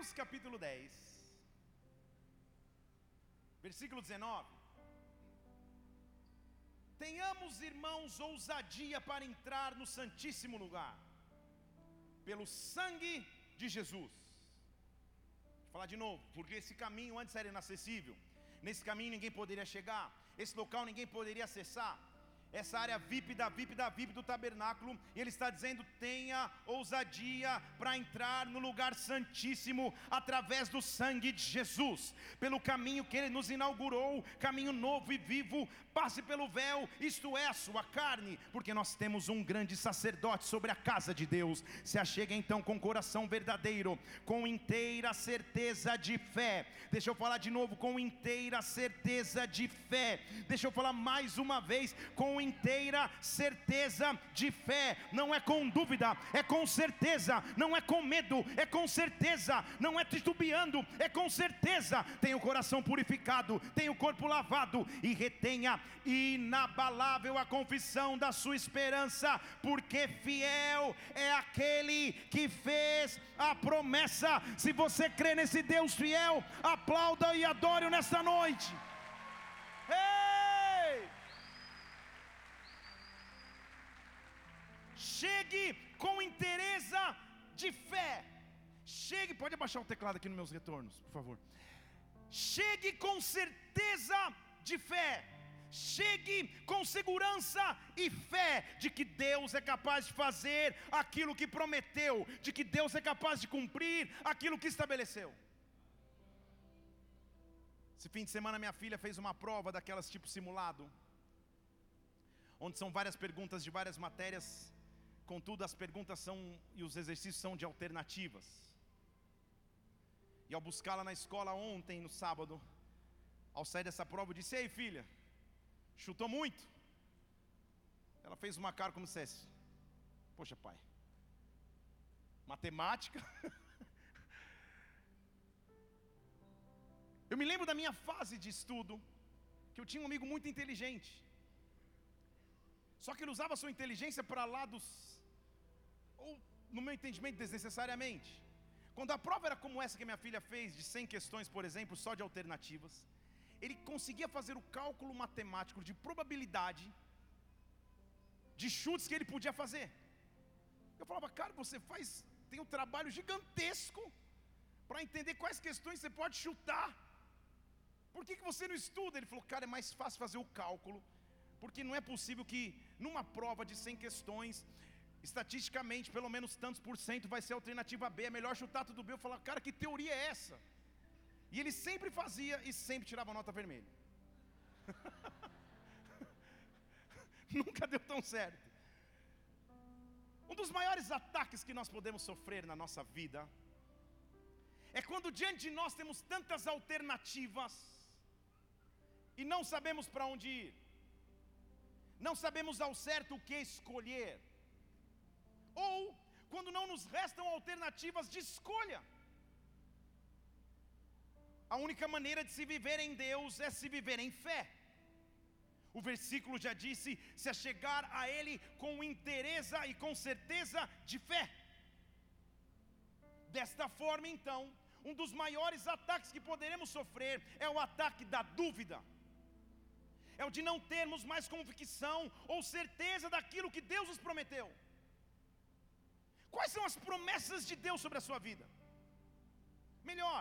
Hebreus capítulo 10, versículo 19. Tenhamos, irmãos, ousadia para entrar no Santíssimo Lugar, pelo sangue de Jesus. Vou falar de novo, porque esse caminho antes era inacessível, nesse caminho ninguém poderia chegar, esse local ninguém poderia acessar essa área VIP da VIP da VIP do tabernáculo, e ele está dizendo: tenha ousadia para entrar no lugar santíssimo através do sangue de Jesus, pelo caminho que ele nos inaugurou, caminho novo e vivo. Passe pelo véu, isto é a sua carne, porque nós temos um grande sacerdote sobre a casa de Deus. Se achega então com coração verdadeiro, com inteira certeza de fé. Deixa eu falar de novo, com inteira certeza de fé. Deixa eu falar mais uma vez, com inteira certeza de fé, não é com dúvida, é com certeza, não é com medo, é com certeza, não é titubeando, é com certeza. Tem o coração purificado, tem o corpo lavado e retenha inabalável a confissão da sua esperança, porque fiel é aquele que fez a promessa. Se você crê nesse Deus fiel, aplauda e adore nesta noite. Chegue com interesse de fé. Chegue, pode abaixar o teclado aqui nos meus retornos, por favor. Chegue com certeza de fé. Chegue com segurança e fé de que Deus é capaz de fazer aquilo que prometeu, de que Deus é capaz de cumprir aquilo que estabeleceu. Esse fim de semana minha filha fez uma prova daquelas tipo simulado, onde são várias perguntas de várias matérias Contudo, as perguntas são e os exercícios são de alternativas. E ao buscá-la na escola ontem, no sábado, ao sair dessa prova, eu disse: Ei, filha, chutou muito? Ela fez uma cara como se dissesse: Poxa, pai, matemática. eu me lembro da minha fase de estudo, que eu tinha um amigo muito inteligente. Só que ele usava sua inteligência para lá dos ou no meu entendimento, desnecessariamente. Quando a prova era como essa que minha filha fez, de 100 questões, por exemplo, só de alternativas, ele conseguia fazer o cálculo matemático de probabilidade de chutes que ele podia fazer. Eu falava, cara, você faz, tem um trabalho gigantesco para entender quais questões você pode chutar. Por que, que você não estuda? Ele falou, cara, é mais fácil fazer o cálculo, porque não é possível que numa prova de 100 questões estatisticamente, pelo menos tantos por cento vai ser a alternativa B. É melhor chutar tudo B. Eu falar, cara, que teoria é essa? E ele sempre fazia e sempre tirava nota vermelha. Nunca deu tão certo. Um dos maiores ataques que nós podemos sofrer na nossa vida é quando diante de nós temos tantas alternativas e não sabemos para onde ir, não sabemos ao certo o que escolher ou quando não nos restam alternativas de escolha. A única maneira de se viver em Deus é se viver em fé. O versículo já disse: se chegar a Ele com interesse e com certeza de fé. Desta forma, então, um dos maiores ataques que poderemos sofrer é o ataque da dúvida, é o de não termos mais convicção ou certeza daquilo que Deus nos prometeu. Quais são as promessas de Deus sobre a sua vida? Melhor,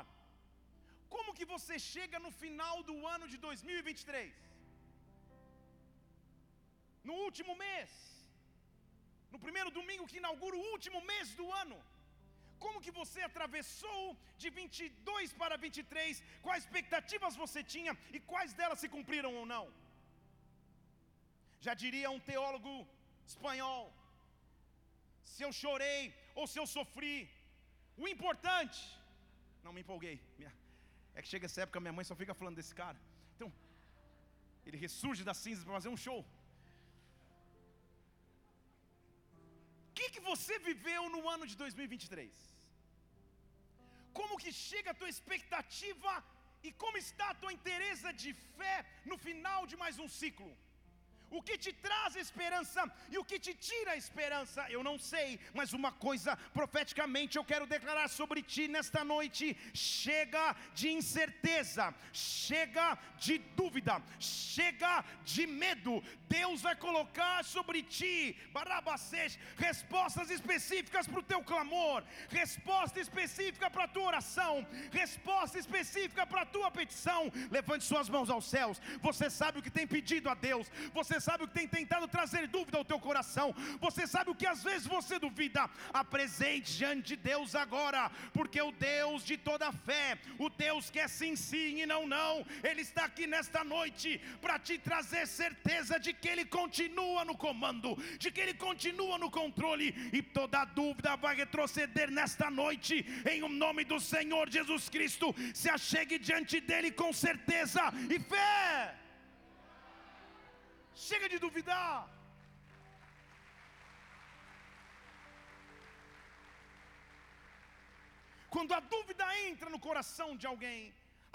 como que você chega no final do ano de 2023? No último mês, no primeiro domingo que inaugura o último mês do ano, como que você atravessou de 22 para 23? Quais expectativas você tinha e quais delas se cumpriram ou não? Já diria um teólogo espanhol, se eu chorei ou se eu sofri. O importante, não me empolguei. É que chega essa época, minha mãe só fica falando desse cara. Então, ele ressurge das cinzas para fazer um show. O que, que você viveu no ano de 2023? Como que chega a tua expectativa e como está a tua interesse de fé no final de mais um ciclo? O que te traz esperança e o que te tira a esperança, eu não sei, mas uma coisa profeticamente eu quero declarar sobre ti nesta noite: chega de incerteza, chega de dúvida, chega de medo. Deus vai colocar sobre ti, Barabacês, respostas específicas para o teu clamor, resposta específica para a tua oração, resposta específica para a tua petição. Levante suas mãos aos céus. Você sabe o que tem pedido a Deus, você você sabe o que tem tentado trazer dúvida ao teu coração, você sabe o que às vezes você duvida. Apresente diante de Deus agora, porque o Deus de toda fé, o Deus que é sim, sim e não, não, Ele está aqui nesta noite para te trazer certeza de que Ele continua no comando, de que Ele continua no controle, e toda dúvida vai retroceder nesta noite, em o nome do Senhor Jesus Cristo. Se achegue diante dEle com certeza e fé. Chega de duvidar. Quando a dúvida entra no coração de alguém,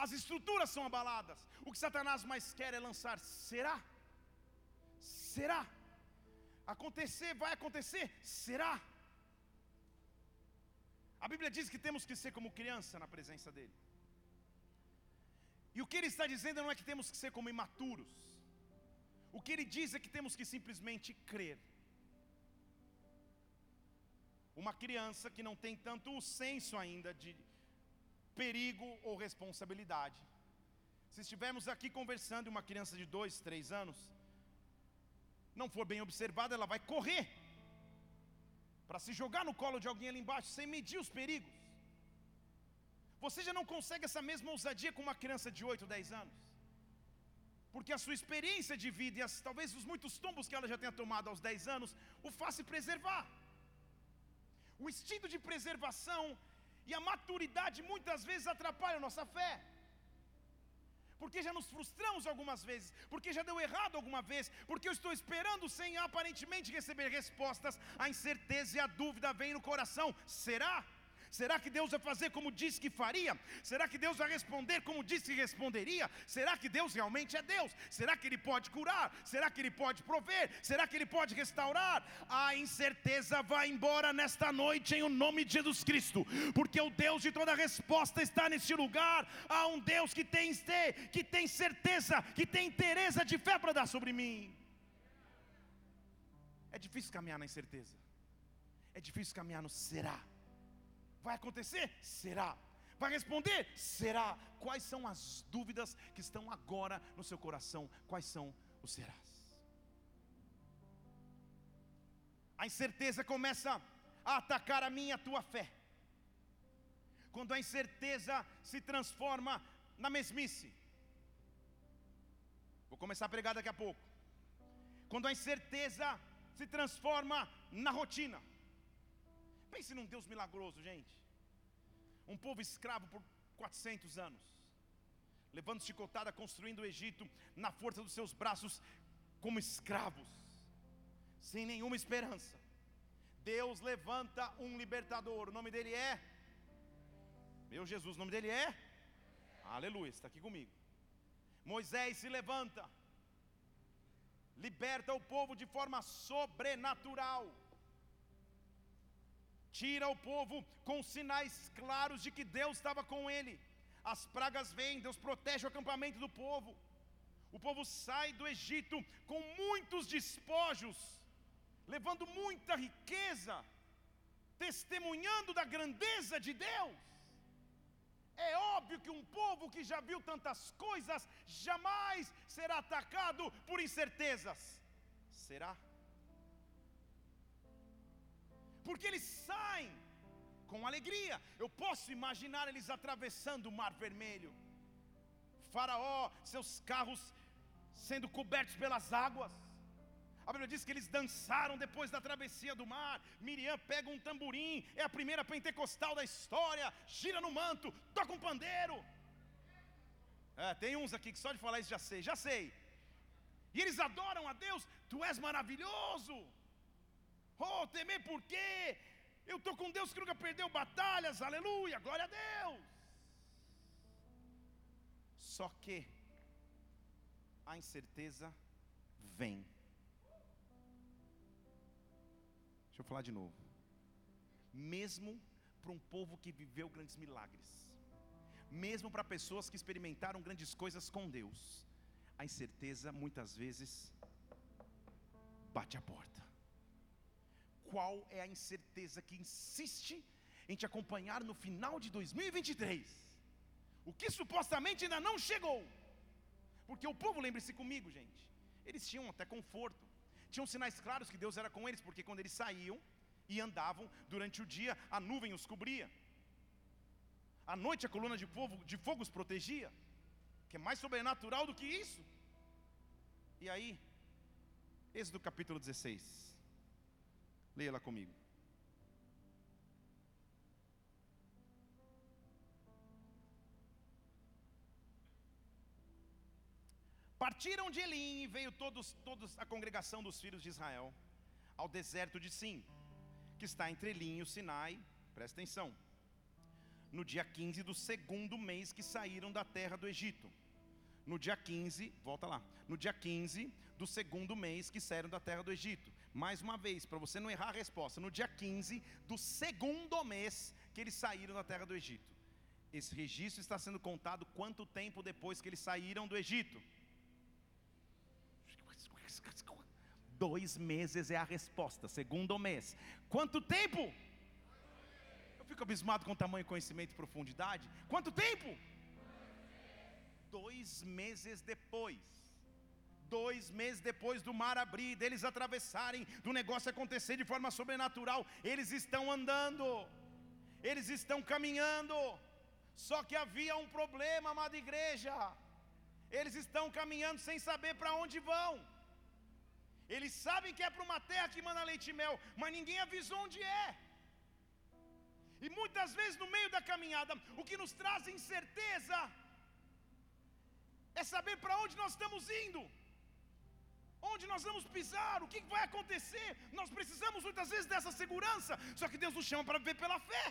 as estruturas são abaladas. O que Satanás mais quer é lançar: será? Será? Acontecer, vai acontecer? Será? A Bíblia diz que temos que ser como criança na presença dEle. E o que ele está dizendo não é que temos que ser como imaturos. O que ele diz é que temos que simplesmente crer. Uma criança que não tem tanto o senso ainda de perigo ou responsabilidade. Se estivermos aqui conversando e uma criança de dois, três anos, não for bem observada, ela vai correr para se jogar no colo de alguém ali embaixo, sem medir os perigos. Você já não consegue essa mesma ousadia com uma criança de 8, 10 anos? Porque a sua experiência de vida e as, talvez os muitos tombos que ela já tenha tomado aos 10 anos, o faça preservar. O instinto de preservação e a maturidade muitas vezes atrapalham nossa fé. Porque já nos frustramos algumas vezes, porque já deu errado alguma vez, porque eu estou esperando sem aparentemente receber respostas, a incerteza e a dúvida vem no coração. Será? Será que Deus vai fazer como disse que faria? Será que Deus vai responder como disse que responderia? Será que Deus realmente é Deus? Será que Ele pode curar? Será que Ele pode prover? Será que Ele pode restaurar? A incerteza vai embora nesta noite em o nome de Jesus Cristo, porque o Deus de toda resposta está neste lugar. Há um Deus que tem, que tem certeza, que tem interesse de fé para dar sobre mim. É difícil caminhar na incerteza. É difícil caminhar no será. Vai acontecer? Será. Vai responder? Será. Quais são as dúvidas que estão agora no seu coração? Quais são os serás? A incerteza começa a atacar a minha a tua fé. Quando a incerteza se transforma na mesmice. Vou começar a pregar daqui a pouco. Quando a incerteza se transforma na rotina. Pense num Deus milagroso, gente. Um povo escravo por 400 anos, levando chicotada, construindo o Egito na força dos seus braços, como escravos, sem nenhuma esperança. Deus levanta um libertador, o nome dele é. Meu Jesus, o nome dele é. Aleluia, está aqui comigo. Moisés se levanta, liberta o povo de forma sobrenatural tira o povo com sinais claros de que Deus estava com ele. As pragas vêm, Deus protege o acampamento do povo. O povo sai do Egito com muitos despojos, levando muita riqueza, testemunhando da grandeza de Deus. É óbvio que um povo que já viu tantas coisas jamais será atacado por incertezas. Será? Porque eles saem com alegria. Eu posso imaginar eles atravessando o Mar Vermelho. Faraó, seus carros sendo cobertos pelas águas. A Bíblia diz que eles dançaram depois da travessia do mar. Miriam pega um tamborim, é a primeira pentecostal da história, gira no manto, toca um pandeiro. É, tem uns aqui que só de falar isso já sei, já sei. E eles adoram a Deus, tu és maravilhoso. Oh, temer por quê? Eu estou com Deus que nunca perdeu batalhas, aleluia, glória a Deus. Só que a incerteza vem. Deixa eu falar de novo. Mesmo para um povo que viveu grandes milagres, mesmo para pessoas que experimentaram grandes coisas com Deus, a incerteza muitas vezes bate a porta. Qual é a incerteza que insiste em te acompanhar no final de 2023? O que supostamente ainda não chegou. Porque o povo, lembre-se comigo, gente, eles tinham até conforto, tinham sinais claros que Deus era com eles, porque quando eles saíam e andavam durante o dia, a nuvem os cobria. À noite a coluna de fogo, de fogo os protegia, que é mais sobrenatural do que isso. E aí, Êxodo capítulo 16. Leia lá comigo. Partiram de Elim e veio todos, todos a congregação dos filhos de Israel ao deserto de Sim, que está entre Elim e o Sinai. Presta atenção. No dia 15 do segundo mês que saíram da terra do Egito. No dia 15, volta lá. No dia 15 do segundo mês que saíram da terra do Egito. Mais uma vez, para você não errar a resposta. No dia 15 do segundo mês que eles saíram da terra do Egito. Esse registro está sendo contado quanto tempo depois que eles saíram do Egito? Dois meses é a resposta, segundo mês. Quanto tempo? Eu fico abismado com o tamanho, conhecimento e profundidade. Quanto tempo? Dois meses depois. Dois meses depois do mar abrir, deles atravessarem, do negócio acontecer de forma sobrenatural, eles estão andando, eles estão caminhando. Só que havia um problema, amada igreja. Eles estão caminhando sem saber para onde vão. Eles sabem que é para uma terra que manda leite e mel, mas ninguém avisou onde é. E muitas vezes no meio da caminhada, o que nos traz incerteza é saber para onde nós estamos indo, onde nós vamos pisar, o que vai acontecer. Nós precisamos muitas vezes dessa segurança, só que Deus nos chama para viver pela fé.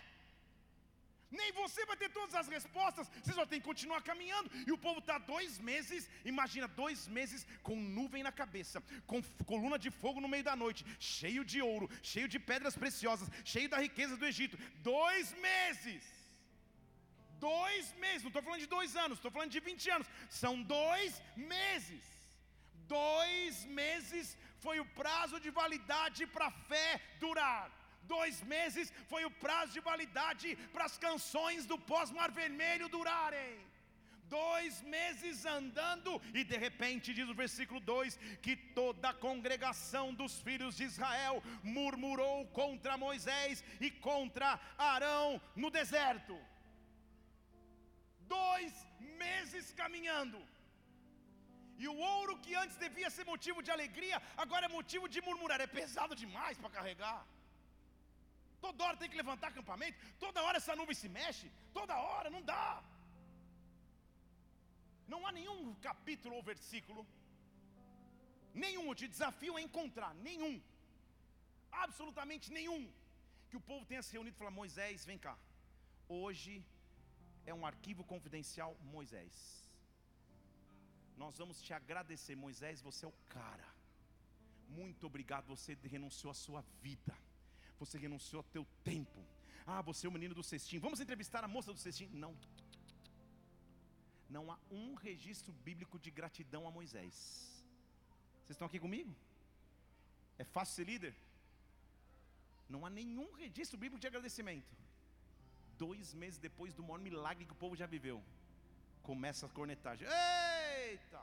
Nem você vai ter todas as respostas, você só tem que continuar caminhando. E o povo está dois meses, imagina, dois meses com nuvem na cabeça, com coluna de fogo no meio da noite, cheio de ouro, cheio de pedras preciosas, cheio da riqueza do Egito. Dois meses. Dois meses, não estou falando de dois anos, estou falando de 20 anos. São dois meses. Dois meses foi o prazo de validade para a fé durar. Dois meses foi o prazo de validade para as canções do pós-mar vermelho durarem. Dois meses andando, e de repente, diz o versículo 2: que toda a congregação dos filhos de Israel murmurou contra Moisés e contra Arão no deserto. Dois meses caminhando. E o ouro que antes devia ser motivo de alegria, agora é motivo de murmurar. É pesado demais para carregar. Toda hora tem que levantar acampamento, toda hora essa nuvem se mexe, toda hora, não dá. Não há nenhum capítulo ou versículo, nenhum, eu te desafio a encontrar, nenhum, absolutamente nenhum, que o povo tenha se reunido e falar: Moisés, vem cá, hoje é um arquivo confidencial, Moisés. Nós vamos te agradecer, Moisés, você é o cara. Muito obrigado, você renunciou à sua vida você renunciou ao teu tempo. Ah, você é o menino do cestinho. Vamos entrevistar a moça do cestinho? Não. Não há um registro bíblico de gratidão a Moisés. Vocês estão aqui comigo? É fácil ser líder? Não há nenhum registro bíblico de agradecimento. Dois meses depois do maior milagre que o povo já viveu, começa a cornetagem. Eita!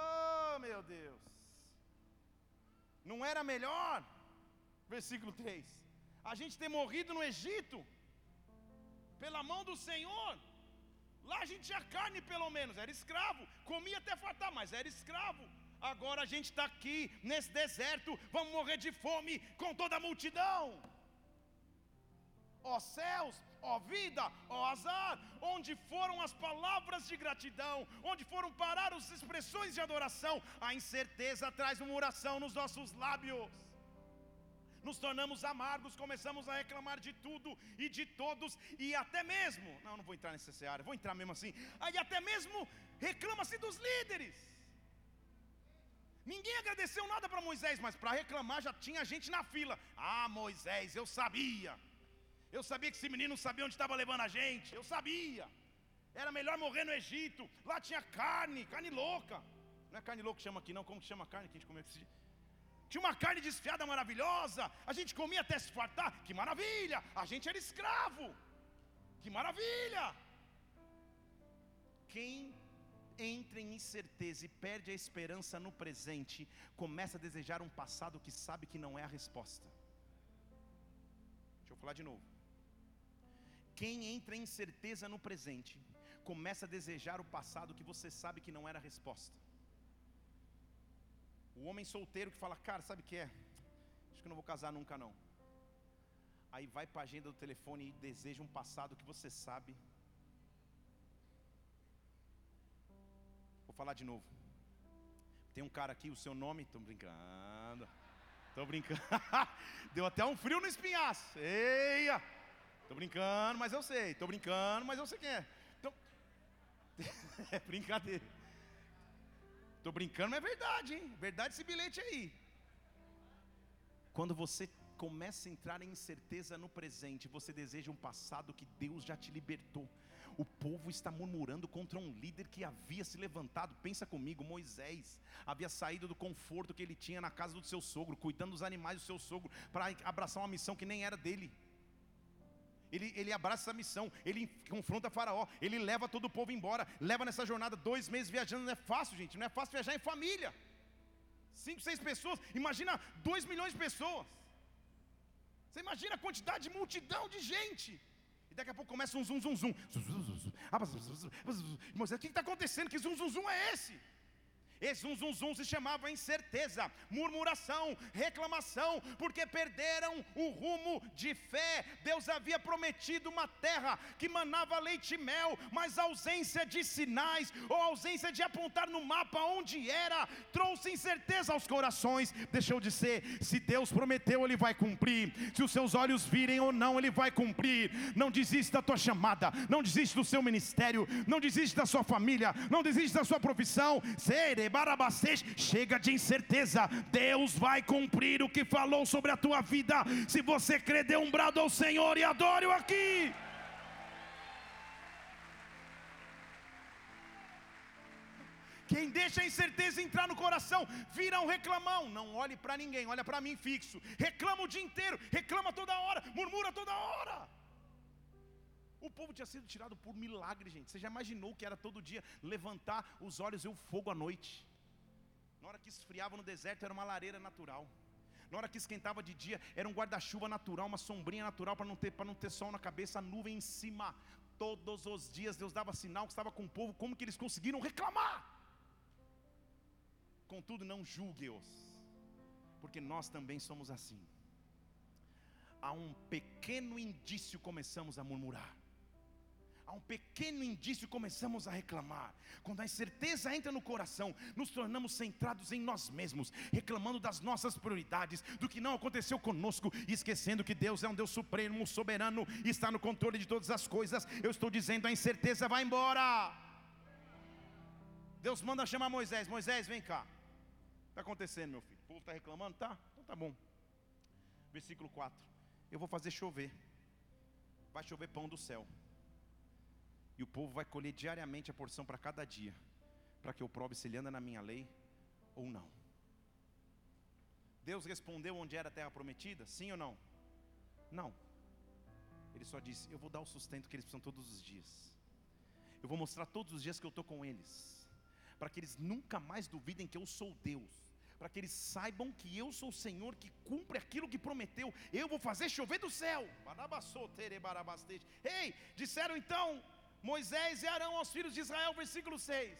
Oh, meu Deus! Não era melhor? versículo 3. A gente ter morrido no Egito, pela mão do Senhor. Lá a gente tinha carne, pelo menos, era escravo, comia até fartar, mas era escravo. Agora a gente está aqui, nesse deserto, vamos morrer de fome com toda a multidão. Ó céus, ó vida, ó azar, onde foram as palavras de gratidão, onde foram parar as expressões de adoração, a incerteza traz uma oração nos nossos lábios nos tornamos amargos, começamos a reclamar de tudo e de todos, e até mesmo, não, não vou entrar nessa seara, vou entrar mesmo assim, aí até mesmo reclama-se dos líderes. Ninguém agradeceu nada para Moisés, mas para reclamar já tinha gente na fila. Ah, Moisés, eu sabia. Eu sabia que esse menino não sabia onde estava levando a gente. Eu sabia. Era melhor morrer no Egito. Lá tinha carne, carne louca. Não é carne louca que chama aqui, não. Como que chama a carne que a gente comeu aqui? Tinha uma carne desfiada maravilhosa. A gente comia até se fartar. Que maravilha! A gente era escravo. Que maravilha! Quem entra em incerteza e perde a esperança no presente, começa a desejar um passado que sabe que não é a resposta. Deixa eu falar de novo. Quem entra em incerteza no presente, começa a desejar o passado que você sabe que não era a resposta. O homem solteiro que fala, cara, sabe o que é? Acho que não vou casar nunca não. Aí vai para a agenda do telefone e deseja um passado que você sabe. Vou falar de novo. Tem um cara aqui, o seu nome, estou brincando. Estou brincando. Deu até um frio no espinhaço. Eia! Estou brincando, mas eu sei. Estou brincando, mas eu sei quem é. Então... é brincadeira. Estou brincando, mas é verdade, hein? Verdade esse bilhete aí. Quando você começa a entrar em incerteza no presente, você deseja um passado que Deus já te libertou. O povo está murmurando contra um líder que havia se levantado. Pensa comigo, Moisés havia saído do conforto que ele tinha na casa do seu sogro, cuidando dos animais do seu sogro, para abraçar uma missão que nem era dele ele, ele abraça essa missão, ele confronta Faraó, ele leva todo o povo embora, leva nessa jornada dois meses viajando. Não é fácil, gente, não é fácil viajar em família. Cinco, seis pessoas, imagina dois milhões de pessoas. Você imagina a quantidade de multidão de gente. E daqui a pouco começa um zum, zum, zum. Moisés, o que está acontecendo? Que zum, zum, zum é esse? Esse zum, zum, zum se chamava incerteza, murmuração, reclamação, porque perderam o rumo de fé. Deus havia prometido uma terra que manava leite e mel, mas a ausência de sinais ou ausência de apontar no mapa onde era, trouxe incerteza aos corações. Deixou de ser, se Deus prometeu, Ele vai cumprir. Se os seus olhos virem ou não, Ele vai cumprir. Não desiste da tua chamada, não desiste do seu ministério, não desiste da sua família, não desiste da sua profissão. Ser chega de incerteza. Deus vai cumprir o que falou sobre a tua vida. Se você crer, dê um brado ao Senhor e adore-o aqui. Quem deixa a incerteza entrar no coração, vira um reclamão. Não olhe para ninguém, olha para mim fixo. Reclama o dia inteiro, reclama toda hora, murmura toda hora. O povo tinha sido tirado por milagre, gente. Você já imaginou que era todo dia levantar os olhos e o fogo à noite? Na hora que esfriava no deserto, era uma lareira natural. Na hora que esquentava de dia, era um guarda-chuva natural, uma sombrinha natural para não ter para não ter sol na cabeça, a nuvem em cima. Todos os dias Deus dava sinal que estava com o povo, como que eles conseguiram reclamar? Contudo, não julgue-os, porque nós também somos assim. Há um pequeno indício começamos a murmurar há um pequeno indício começamos a reclamar. Quando a incerteza entra no coração, nos tornamos centrados em nós mesmos, reclamando das nossas prioridades, do que não aconteceu conosco, e esquecendo que Deus é um Deus supremo, soberano e está no controle de todas as coisas. Eu estou dizendo: a incerteza vai embora. Deus manda chamar Moisés: Moisés, vem cá. Está acontecendo, meu filho? O povo está reclamando? Tá? Então tá bom. Versículo 4: Eu vou fazer chover, vai chover pão do céu e o povo vai colher diariamente a porção para cada dia, para que eu prove se ele anda na minha lei ou não. Deus respondeu onde era a terra prometida? Sim ou não? Não. Ele só disse: Eu vou dar o sustento que eles precisam todos os dias. Eu vou mostrar todos os dias que eu estou com eles, para que eles nunca mais duvidem que eu sou Deus, para que eles saibam que eu sou o Senhor que cumpre aquilo que prometeu. Eu vou fazer chover do céu. Ei, disseram então Moisés e Arão aos filhos de Israel, versículo 6.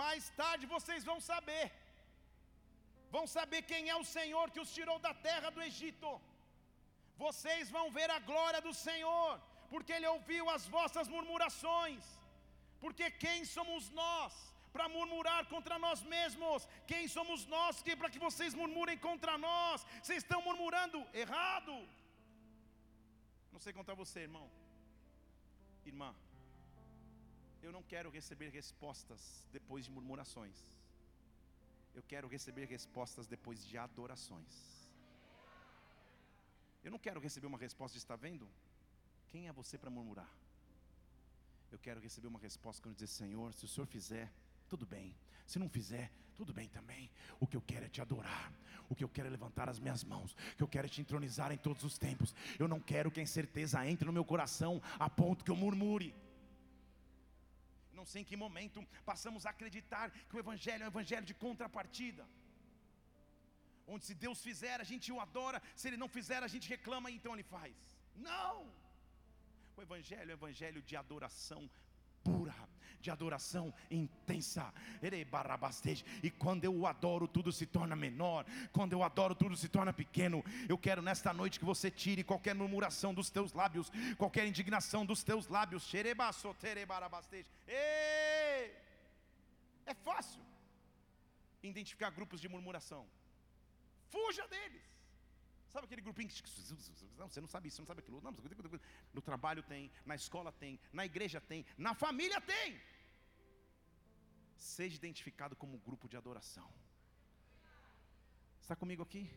Mais tarde vocês vão saber, vão saber quem é o Senhor que os tirou da terra do Egito. Vocês vão ver a glória do Senhor, porque Ele ouviu as vossas murmurações. Porque quem somos nós para murmurar contra nós mesmos? Quem somos nós que para que vocês murmurem contra nós? Vocês estão murmurando errado. Não sei contar você, irmão. Irmã. Eu não quero receber respostas depois de murmurações. Eu quero receber respostas depois de adorações. Eu não quero receber uma resposta de está vendo? Quem é você para murmurar? Eu quero receber uma resposta quando dizer, Senhor, se o Senhor fizer, tudo bem. Se não fizer, tudo bem também. O que eu quero é te adorar. O que eu quero é levantar as minhas mãos. O que eu quero é te entronizar em todos os tempos. Eu não quero que a incerteza entre no meu coração a ponto que eu murmure. Não sei em que momento passamos a acreditar que o Evangelho é um Evangelho de contrapartida. Onde se Deus fizer, a gente o adora. Se Ele não fizer, a gente reclama então Ele faz. Não! O Evangelho é um Evangelho de adoração pura, de adoração intensa. E quando eu adoro, tudo se torna menor. Quando eu adoro, tudo se torna pequeno. Eu quero nesta noite que você tire qualquer murmuração dos teus lábios, qualquer indignação dos teus lábios. É fácil identificar grupos de murmuração. Fuja deles. Sabe aquele grupinho que. Não, você não sabe isso, você não sabe aquilo. Não, no trabalho tem, na escola tem, na igreja tem, na família tem. Seja identificado como grupo de adoração. Está comigo aqui?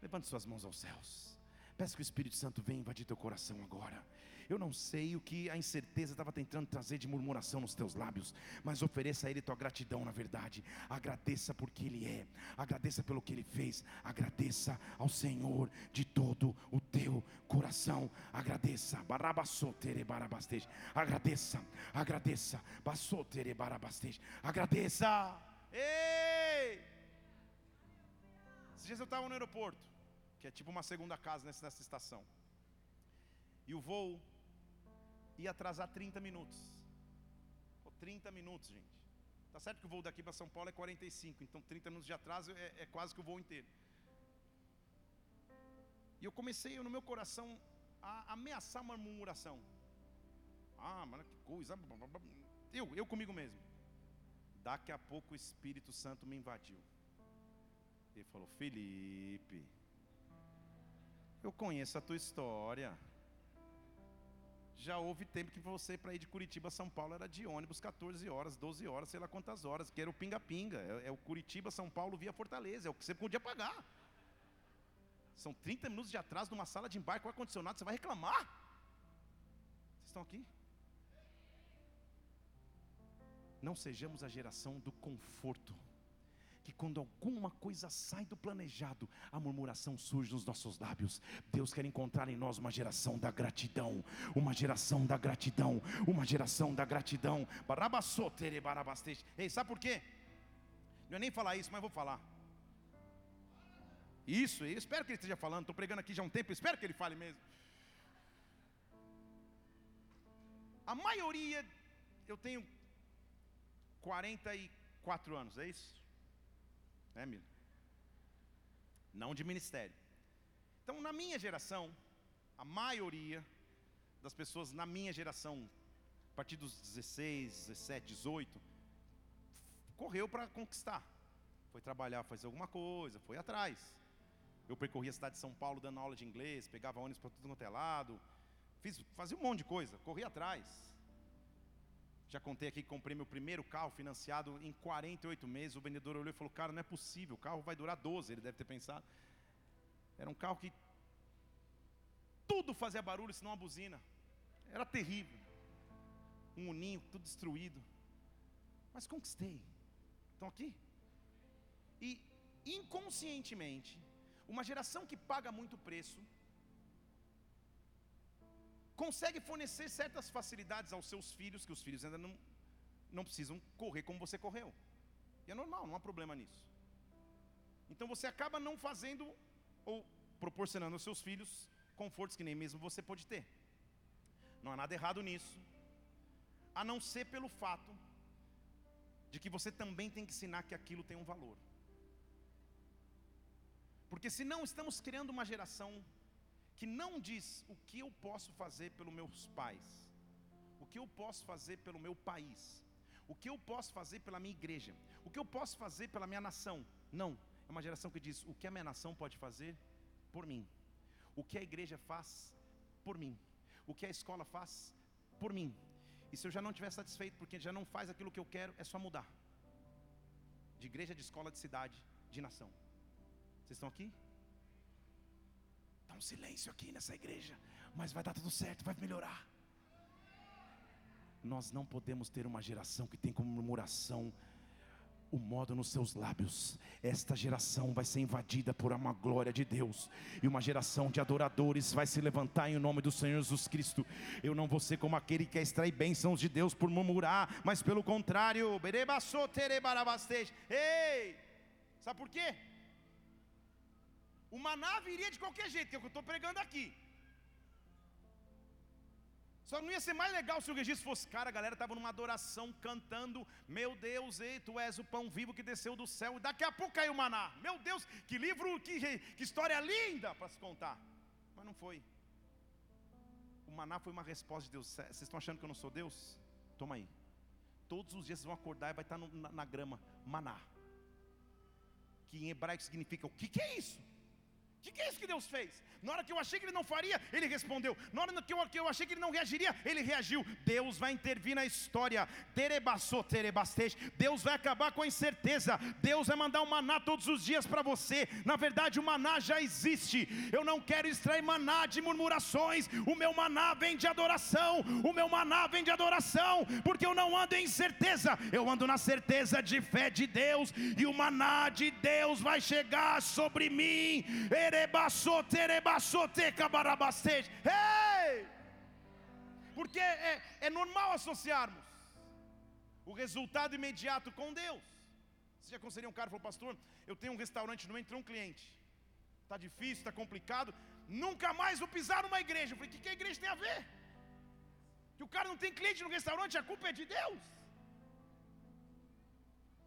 Levante suas mãos aos céus. Peço que o Espírito Santo venha invadir teu coração agora. Eu não sei o que a incerteza estava tentando trazer de murmuração nos teus lábios, mas ofereça a Ele tua gratidão na verdade. Agradeça porque Ele é, agradeça pelo que Ele fez, agradeça ao Senhor de todo o teu coração. Agradeça, barabassotere. Agradeça, agradeça. Agradeça. Ei! Esses dias eu estava no aeroporto, que é tipo uma segunda casa nessa, nessa estação. E o voo ia atrasar 30 minutos. Oh, 30 minutos, gente. Tá certo que o voo daqui para São Paulo é 45, então 30 minutos de atraso é, é quase que o voo inteiro. E eu comecei no meu coração a ameaçar uma murmuração. Ah, mas que coisa. Eu, eu comigo mesmo. Daqui a pouco o Espírito Santo me invadiu. Ele falou: Felipe, eu conheço a tua história. Já houve tempo que você, para ir de Curitiba a São Paulo, era de ônibus 14 horas, 12 horas, sei lá quantas horas, que era o pinga-pinga. É, é o Curitiba, São Paulo via Fortaleza, é o que você podia pagar. São 30 minutos de atraso numa sala de embarque com ar-condicionado, você vai reclamar? Vocês estão aqui? Não sejamos a geração do conforto que quando alguma coisa sai do planejado, a murmuração surge nos nossos lábios. Deus quer encontrar em nós uma geração da gratidão, uma geração da gratidão, uma geração da gratidão. Ei, sabe por quê? Não é nem falar isso, mas vou falar. Isso, eu espero que ele esteja falando. Estou pregando aqui já há um tempo, espero que ele fale mesmo. A maioria, eu tenho 44 anos, é isso? Né, Mila? Não de ministério. Então, na minha geração, a maioria das pessoas na minha geração, a partir dos 16, 17, 18, correu para conquistar. Foi trabalhar, fazer alguma coisa, foi atrás. Eu percorria a cidade de São Paulo dando aula de inglês, pegava ônibus para tudo quanto é lado, fiz, fazia um monte de coisa, corria atrás. Já contei aqui que comprei meu primeiro carro financiado em 48 meses. O vendedor olhou e falou: Cara, não é possível, o carro vai durar 12. Ele deve ter pensado. Era um carro que tudo fazia barulho, senão a buzina. Era terrível. Um uninho, tudo destruído. Mas conquistei. Estão aqui? E inconscientemente, uma geração que paga muito preço, consegue fornecer certas facilidades aos seus filhos, que os filhos ainda não, não precisam correr como você correu. E é normal, não há problema nisso. Então você acaba não fazendo ou proporcionando aos seus filhos confortos que nem mesmo você pode ter. Não há nada errado nisso, a não ser pelo fato de que você também tem que ensinar que aquilo tem um valor. Porque senão estamos criando uma geração que não diz o que eu posso fazer pelos meus pais, o que eu posso fazer pelo meu país, o que eu posso fazer pela minha igreja, o que eu posso fazer pela minha nação. Não, é uma geração que diz o que a minha nação pode fazer por mim, o que a igreja faz por mim, o que a escola faz por mim. E se eu já não estiver satisfeito porque já não faz aquilo que eu quero, é só mudar. De igreja, de escola, de cidade, de nação. Vocês estão aqui? Está um silêncio aqui nessa igreja, mas vai dar tudo certo, vai melhorar. Nós não podemos ter uma geração que tem como murmuração o modo nos seus lábios. Esta geração vai ser invadida por uma glória de Deus, e uma geração de adoradores vai se levantar em nome do Senhor Jesus Cristo. Eu não vou ser como aquele que quer extrair bênçãos de Deus por murmurar, mas pelo contrário, ei, sabe por quê? O maná viria de qualquer jeito, que é o que eu estou pregando aqui. Só não ia ser mais legal se o registro fosse, cara, a galera estava numa adoração cantando, meu Deus, ei, tu és o pão vivo que desceu do céu, e daqui a pouco caiu o maná. Meu Deus, que livro, que, que história linda para se contar. Mas não foi. O maná foi uma resposta de Deus. Vocês estão achando que eu não sou Deus? Toma aí. Todos os dias vocês vão acordar e vai estar no, na, na, grama, maná. Que em hebraico significa o que, que é isso? O que, que é isso que Deus fez? Na hora que eu achei que ele não faria, ele respondeu. Na hora que eu, que eu achei que ele não reagiria, ele reagiu. Deus vai intervir na história. Deus vai acabar com a incerteza. Deus vai mandar um maná todos os dias para você. Na verdade, o maná já existe. Eu não quero extrair maná de murmurações. O meu maná vem de adoração. O meu maná vem de adoração. Porque eu não ando em incerteza. Eu ando na certeza de fé de Deus. E o maná de Deus vai chegar sobre mim. Ei! Porque é, é normal associarmos o resultado imediato com Deus. Você já aconselhou um cara e falou, pastor, eu tenho um restaurante, não entrou um cliente. Está difícil, está complicado. Nunca mais vou pisar numa igreja. Eu falei, o que, que a igreja tem a ver? Que o cara não tem cliente no restaurante, a culpa é de Deus.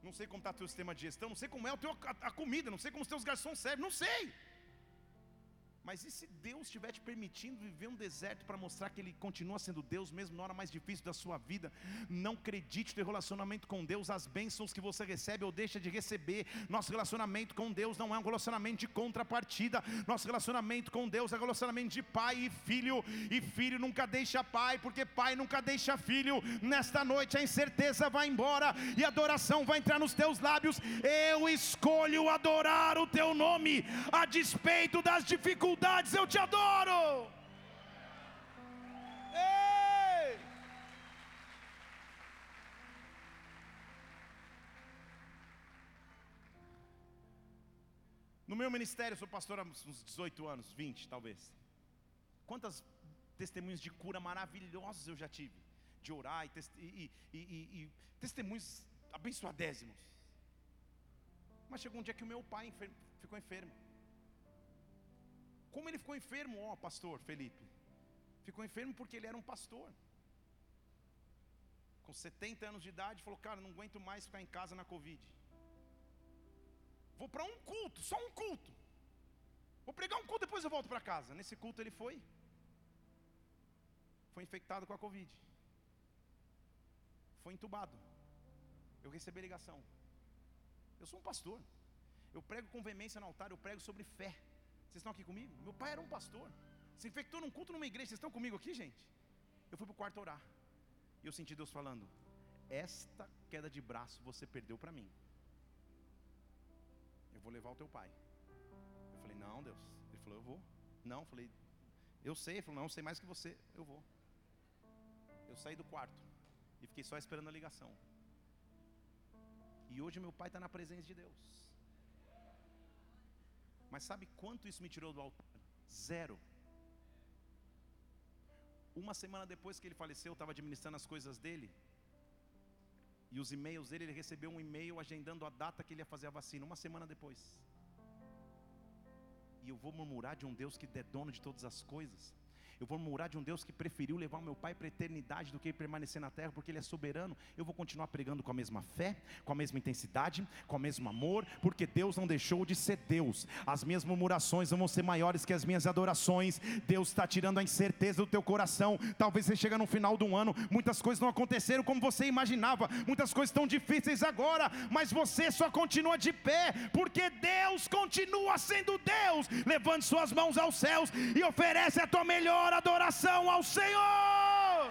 Não sei como está o teu sistema de gestão, não sei como é o teu, a, a comida, não sei como os teus garçons servem, não sei. Mas e se Deus estiver te permitindo viver um deserto para mostrar que Ele continua sendo Deus, mesmo na hora mais difícil da sua vida? Não acredite no relacionamento com Deus, as bênçãos que você recebe ou deixa de receber. Nosso relacionamento com Deus não é um relacionamento de contrapartida. Nosso relacionamento com Deus é um relacionamento de pai e filho. E filho nunca deixa pai, porque pai nunca deixa filho. Nesta noite a incerteza vai embora e a adoração vai entrar nos teus lábios. Eu escolho adorar o teu nome, a despeito das dificuldades dificuldades, eu te adoro. Ei! No meu ministério, sou pastor há uns 18 anos, 20 talvez. Quantas testemunhos de cura maravilhosos eu já tive, de orar e, e, e, e testemunhos abençoadésimos. Mas chegou um dia que o meu pai ficou enfermo. Como ele ficou enfermo, ó, pastor Felipe? Ficou enfermo porque ele era um pastor. Com 70 anos de idade, falou: Cara, não aguento mais ficar em casa na Covid. Vou para um culto, só um culto. Vou pregar um culto, depois eu volto para casa. Nesse culto ele foi. Foi infectado com a Covid. Foi entubado. Eu recebi ligação. Eu sou um pastor. Eu prego com veemência no altar, eu prego sobre fé. Vocês estão aqui comigo? Meu pai era um pastor. Se infectou num culto numa igreja. Vocês estão comigo aqui, gente? Eu fui para o quarto orar. E eu senti Deus falando: Esta queda de braço você perdeu para mim. Eu vou levar o teu pai. Eu falei: Não, Deus. Ele falou: Eu vou. Não, eu falei: Eu sei. Ele falou: Não, eu sei mais que você. Eu vou. Eu saí do quarto e fiquei só esperando a ligação. E hoje meu pai está na presença de Deus. Mas sabe quanto isso me tirou do altar? Zero. Uma semana depois que ele faleceu, eu estava administrando as coisas dele. E os e-mails dele, ele recebeu um e-mail agendando a data que ele ia fazer a vacina, uma semana depois. E eu vou murmurar de um Deus que é dono de todas as coisas. Eu vou murmurar de um Deus que preferiu levar meu pai para a eternidade do que permanecer na terra, porque Ele é soberano. Eu vou continuar pregando com a mesma fé, com a mesma intensidade, com o mesmo amor, porque Deus não deixou de ser Deus. As minhas murmurações não vão ser maiores que as minhas adorações. Deus está tirando a incerteza do teu coração. Talvez você chega no final do ano, muitas coisas não aconteceram como você imaginava, muitas coisas estão difíceis agora, mas você só continua de pé, porque Deus continua sendo Deus. Levante suas mãos aos céus e oferece a tua melhor maior adoração ao Senhor.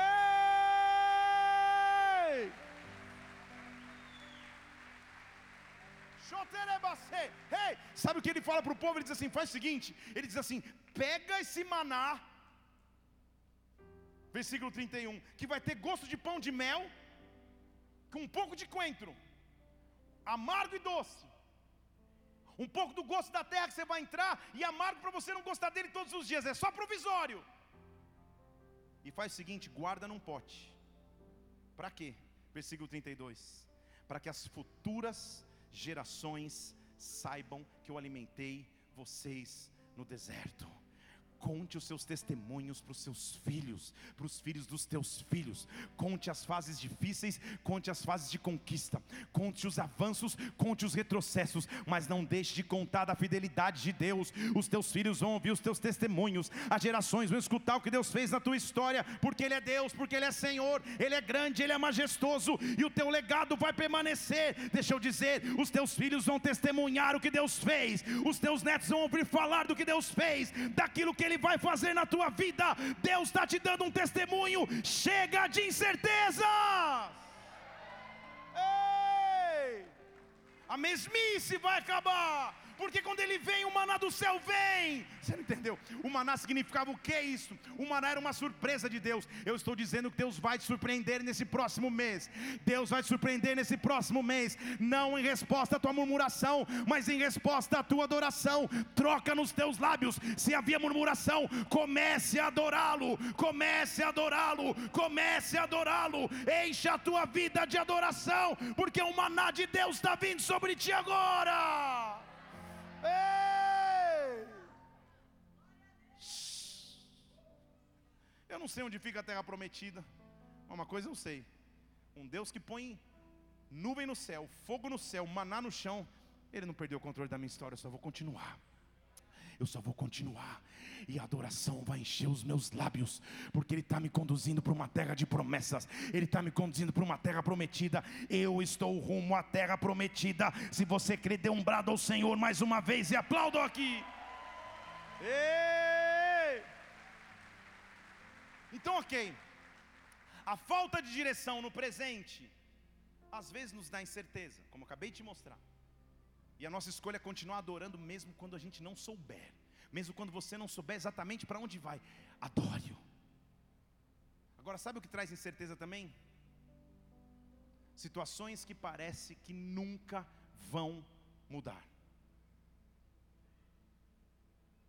Ei! Ei! Sabe o que ele fala para o povo? Ele diz assim: faz o seguinte, ele diz assim: pega esse maná, versículo 31, que vai ter gosto de pão de mel, com um pouco de coentro, amargo e doce um pouco do gosto da terra que você vai entrar e amargo para você não gostar dele todos os dias, é só provisório. E faz o seguinte: guarda num pote. Para quê? Versículo 32. Para que as futuras gerações saibam que eu alimentei vocês no deserto. Conte os seus testemunhos para os seus filhos, para os filhos dos teus filhos. Conte as fases difíceis, conte as fases de conquista. Conte os avanços, conte os retrocessos, mas não deixe de contar da fidelidade de Deus. Os teus filhos vão ouvir os teus testemunhos. As gerações vão escutar o que Deus fez na tua história, porque Ele é Deus, porque Ele é Senhor, Ele é grande, Ele é majestoso e o teu legado vai permanecer. Deixa eu dizer, os teus filhos vão testemunhar o que Deus fez. Os teus netos vão ouvir falar do que Deus fez, daquilo que Ele ele vai fazer na tua vida. Deus está te dando um testemunho. Chega de incerteza. Ei! A mesmice vai acabar porque quando ele vem, o maná do céu vem. Você não entendeu? O maná significava o que isso? O maná era uma surpresa de Deus. Eu estou dizendo que Deus vai te surpreender nesse próximo mês. Deus vai te surpreender nesse próximo mês, não em resposta à tua murmuração, mas em resposta à tua adoração. Troca nos teus lábios. Se havia murmuração, comece a adorá-lo. Comece a adorá-lo. Comece a adorá-lo. Enche a tua vida de adoração, porque o maná de Deus está vindo sobre ti agora. Ei! Eu não sei onde fica a terra prometida, mas uma coisa eu sei: um Deus que põe nuvem no céu, fogo no céu, maná no chão, Ele não perdeu o controle da minha história, eu só vou continuar. Eu só vou continuar, e a adoração vai encher os meus lábios, porque Ele está me conduzindo para uma terra de promessas, Ele está me conduzindo para uma terra prometida. Eu estou rumo à terra prometida. Se você crê, dê um brado ao Senhor mais uma vez e aplaudam aqui. Ei! Então, ok, a falta de direção no presente, às vezes nos dá incerteza, como acabei de te mostrar. E a nossa escolha é continuar adorando mesmo quando a gente não souber. Mesmo quando você não souber exatamente para onde vai. Adore-o. Agora, sabe o que traz incerteza também? Situações que parece que nunca vão mudar.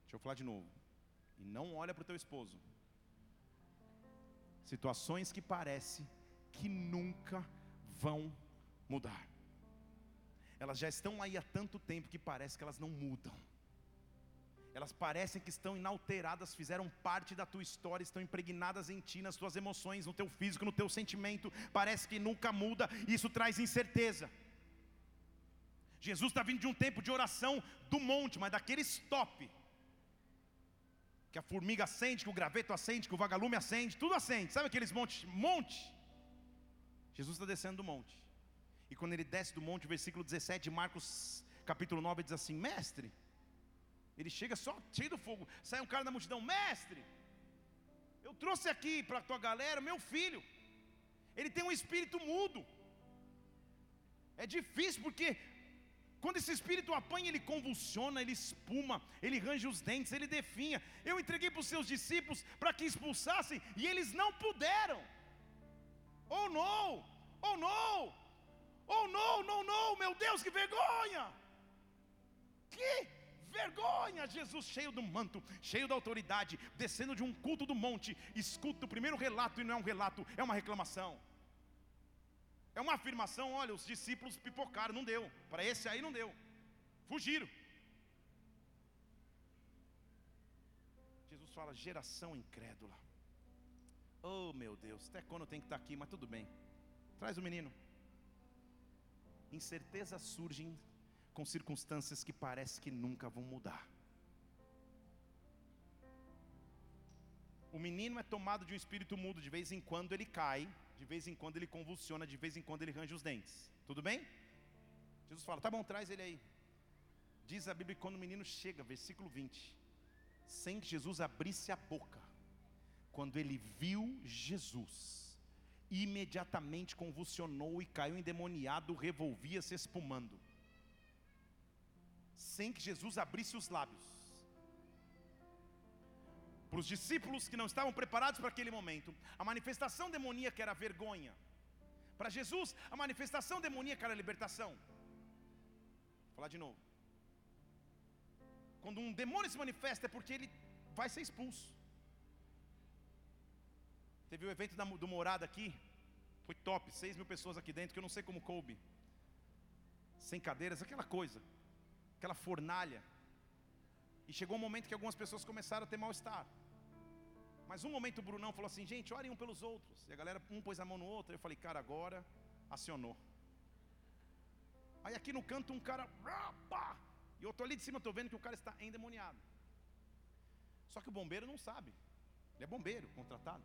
Deixa eu falar de novo. E não olha para o teu esposo. Situações que parece que nunca vão mudar elas já estão aí há tanto tempo que parece que elas não mudam. Elas parecem que estão inalteradas, fizeram parte da tua história, estão impregnadas em ti, nas tuas emoções, no teu físico, no teu sentimento. Parece que nunca muda, e isso traz incerteza. Jesus está vindo de um tempo de oração do monte, mas daquele stop. Que a formiga acende, que o graveto acende, que o vagalume acende, tudo acende. Sabe aqueles montes? Monte. Jesus está descendo do monte. E quando ele desce do monte, versículo 17 de Marcos, capítulo 9, diz assim: Mestre, ele chega só cheio do fogo. Sai um cara da multidão: Mestre, eu trouxe aqui para a tua galera meu filho. Ele tem um espírito mudo. É difícil porque quando esse espírito apanha, ele convulsiona, ele espuma, ele range os dentes, ele definha. Eu entreguei para os seus discípulos para que expulsassem e eles não puderam. Oh não! Oh não! Oh, não, não, não, meu Deus, que vergonha! Que vergonha! Jesus, cheio do manto, cheio da autoridade, descendo de um culto do monte, escuta o primeiro relato e não é um relato, é uma reclamação. É uma afirmação: olha, os discípulos pipocaram, não deu. Para esse aí não deu. Fugiram. Jesus fala: geração incrédula. Oh meu Deus, até quando tem que estar aqui, mas tudo bem. Traz o menino. Incertezas surgem com circunstâncias que parece que nunca vão mudar. O menino é tomado de um espírito mudo, de vez em quando ele cai, de vez em quando ele convulsiona, de vez em quando ele range os dentes. Tudo bem? Jesus fala: tá bom, traz ele aí. Diz a Bíblia que quando o menino chega, versículo 20, sem que Jesus abrisse a boca, quando ele viu Jesus, imediatamente convulsionou e caiu endemoniado, revolvia-se espumando. Sem que Jesus abrisse os lábios. Para os discípulos que não estavam preparados para aquele momento, a manifestação demoníaca era vergonha. Para Jesus, a manifestação demoníaca era libertação. Vou falar de novo. Quando um demônio se manifesta é porque ele vai ser expulso. Teve o evento da, do Morada aqui, foi top, 6 mil pessoas aqui dentro, que eu não sei como coube. Sem cadeiras, aquela coisa, aquela fornalha. E chegou um momento que algumas pessoas começaram a ter mal-estar. Mas um momento o Brunão falou assim: gente, orem um pelos outros. E a galera, um pôs a mão no outro. Eu falei, cara, agora acionou. Aí aqui no canto um cara, e eu estou ali de cima, estou vendo que o cara está endemoniado. Só que o bombeiro não sabe. Ele é bombeiro, contratado.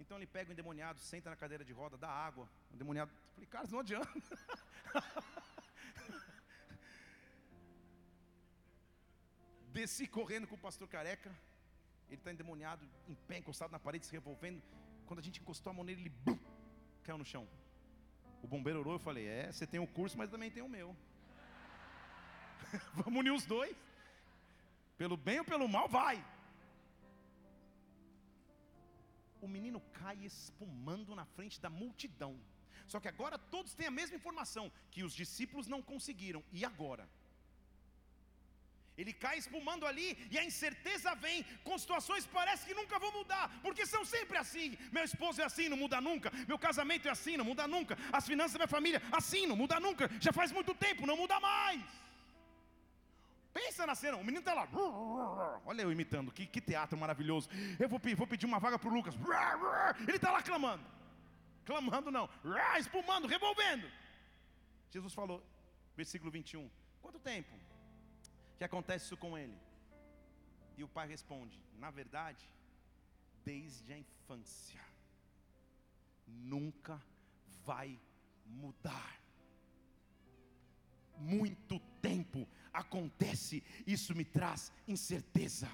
Então ele pega o endemoniado, senta na cadeira de roda, dá água. O endemoniado, eu falei, cara, não adianta. Desci correndo com o pastor careca. Ele está endemoniado, em pé, encostado na parede, se revolvendo. Quando a gente encostou a mão nele, ele bum, caiu no chão. O bombeiro orou, eu falei: É, você tem o um curso, mas também tem o meu. Vamos unir os dois. Pelo bem ou pelo mal, vai. O menino cai espumando na frente da multidão. Só que agora todos têm a mesma informação que os discípulos não conseguiram. E agora? Ele cai espumando ali e a incerteza vem com situações que parece que nunca vão mudar, porque são sempre assim. Meu esposo é assim, não muda nunca. Meu casamento é assim, não muda nunca. As finanças da minha família, assim, não muda nunca. Já faz muito tempo, não muda mais. Pensa na cena, o menino está lá. Olha eu imitando, que, que teatro maravilhoso. Eu vou, vou pedir uma vaga para o Lucas. Ele está lá clamando. Clamando não, espumando, revolvendo. Jesus falou, versículo 21. Quanto tempo? Que acontece isso com ele? E o pai responde: Na verdade, desde a infância, nunca vai mudar. Muito tempo acontece, isso me traz incerteza.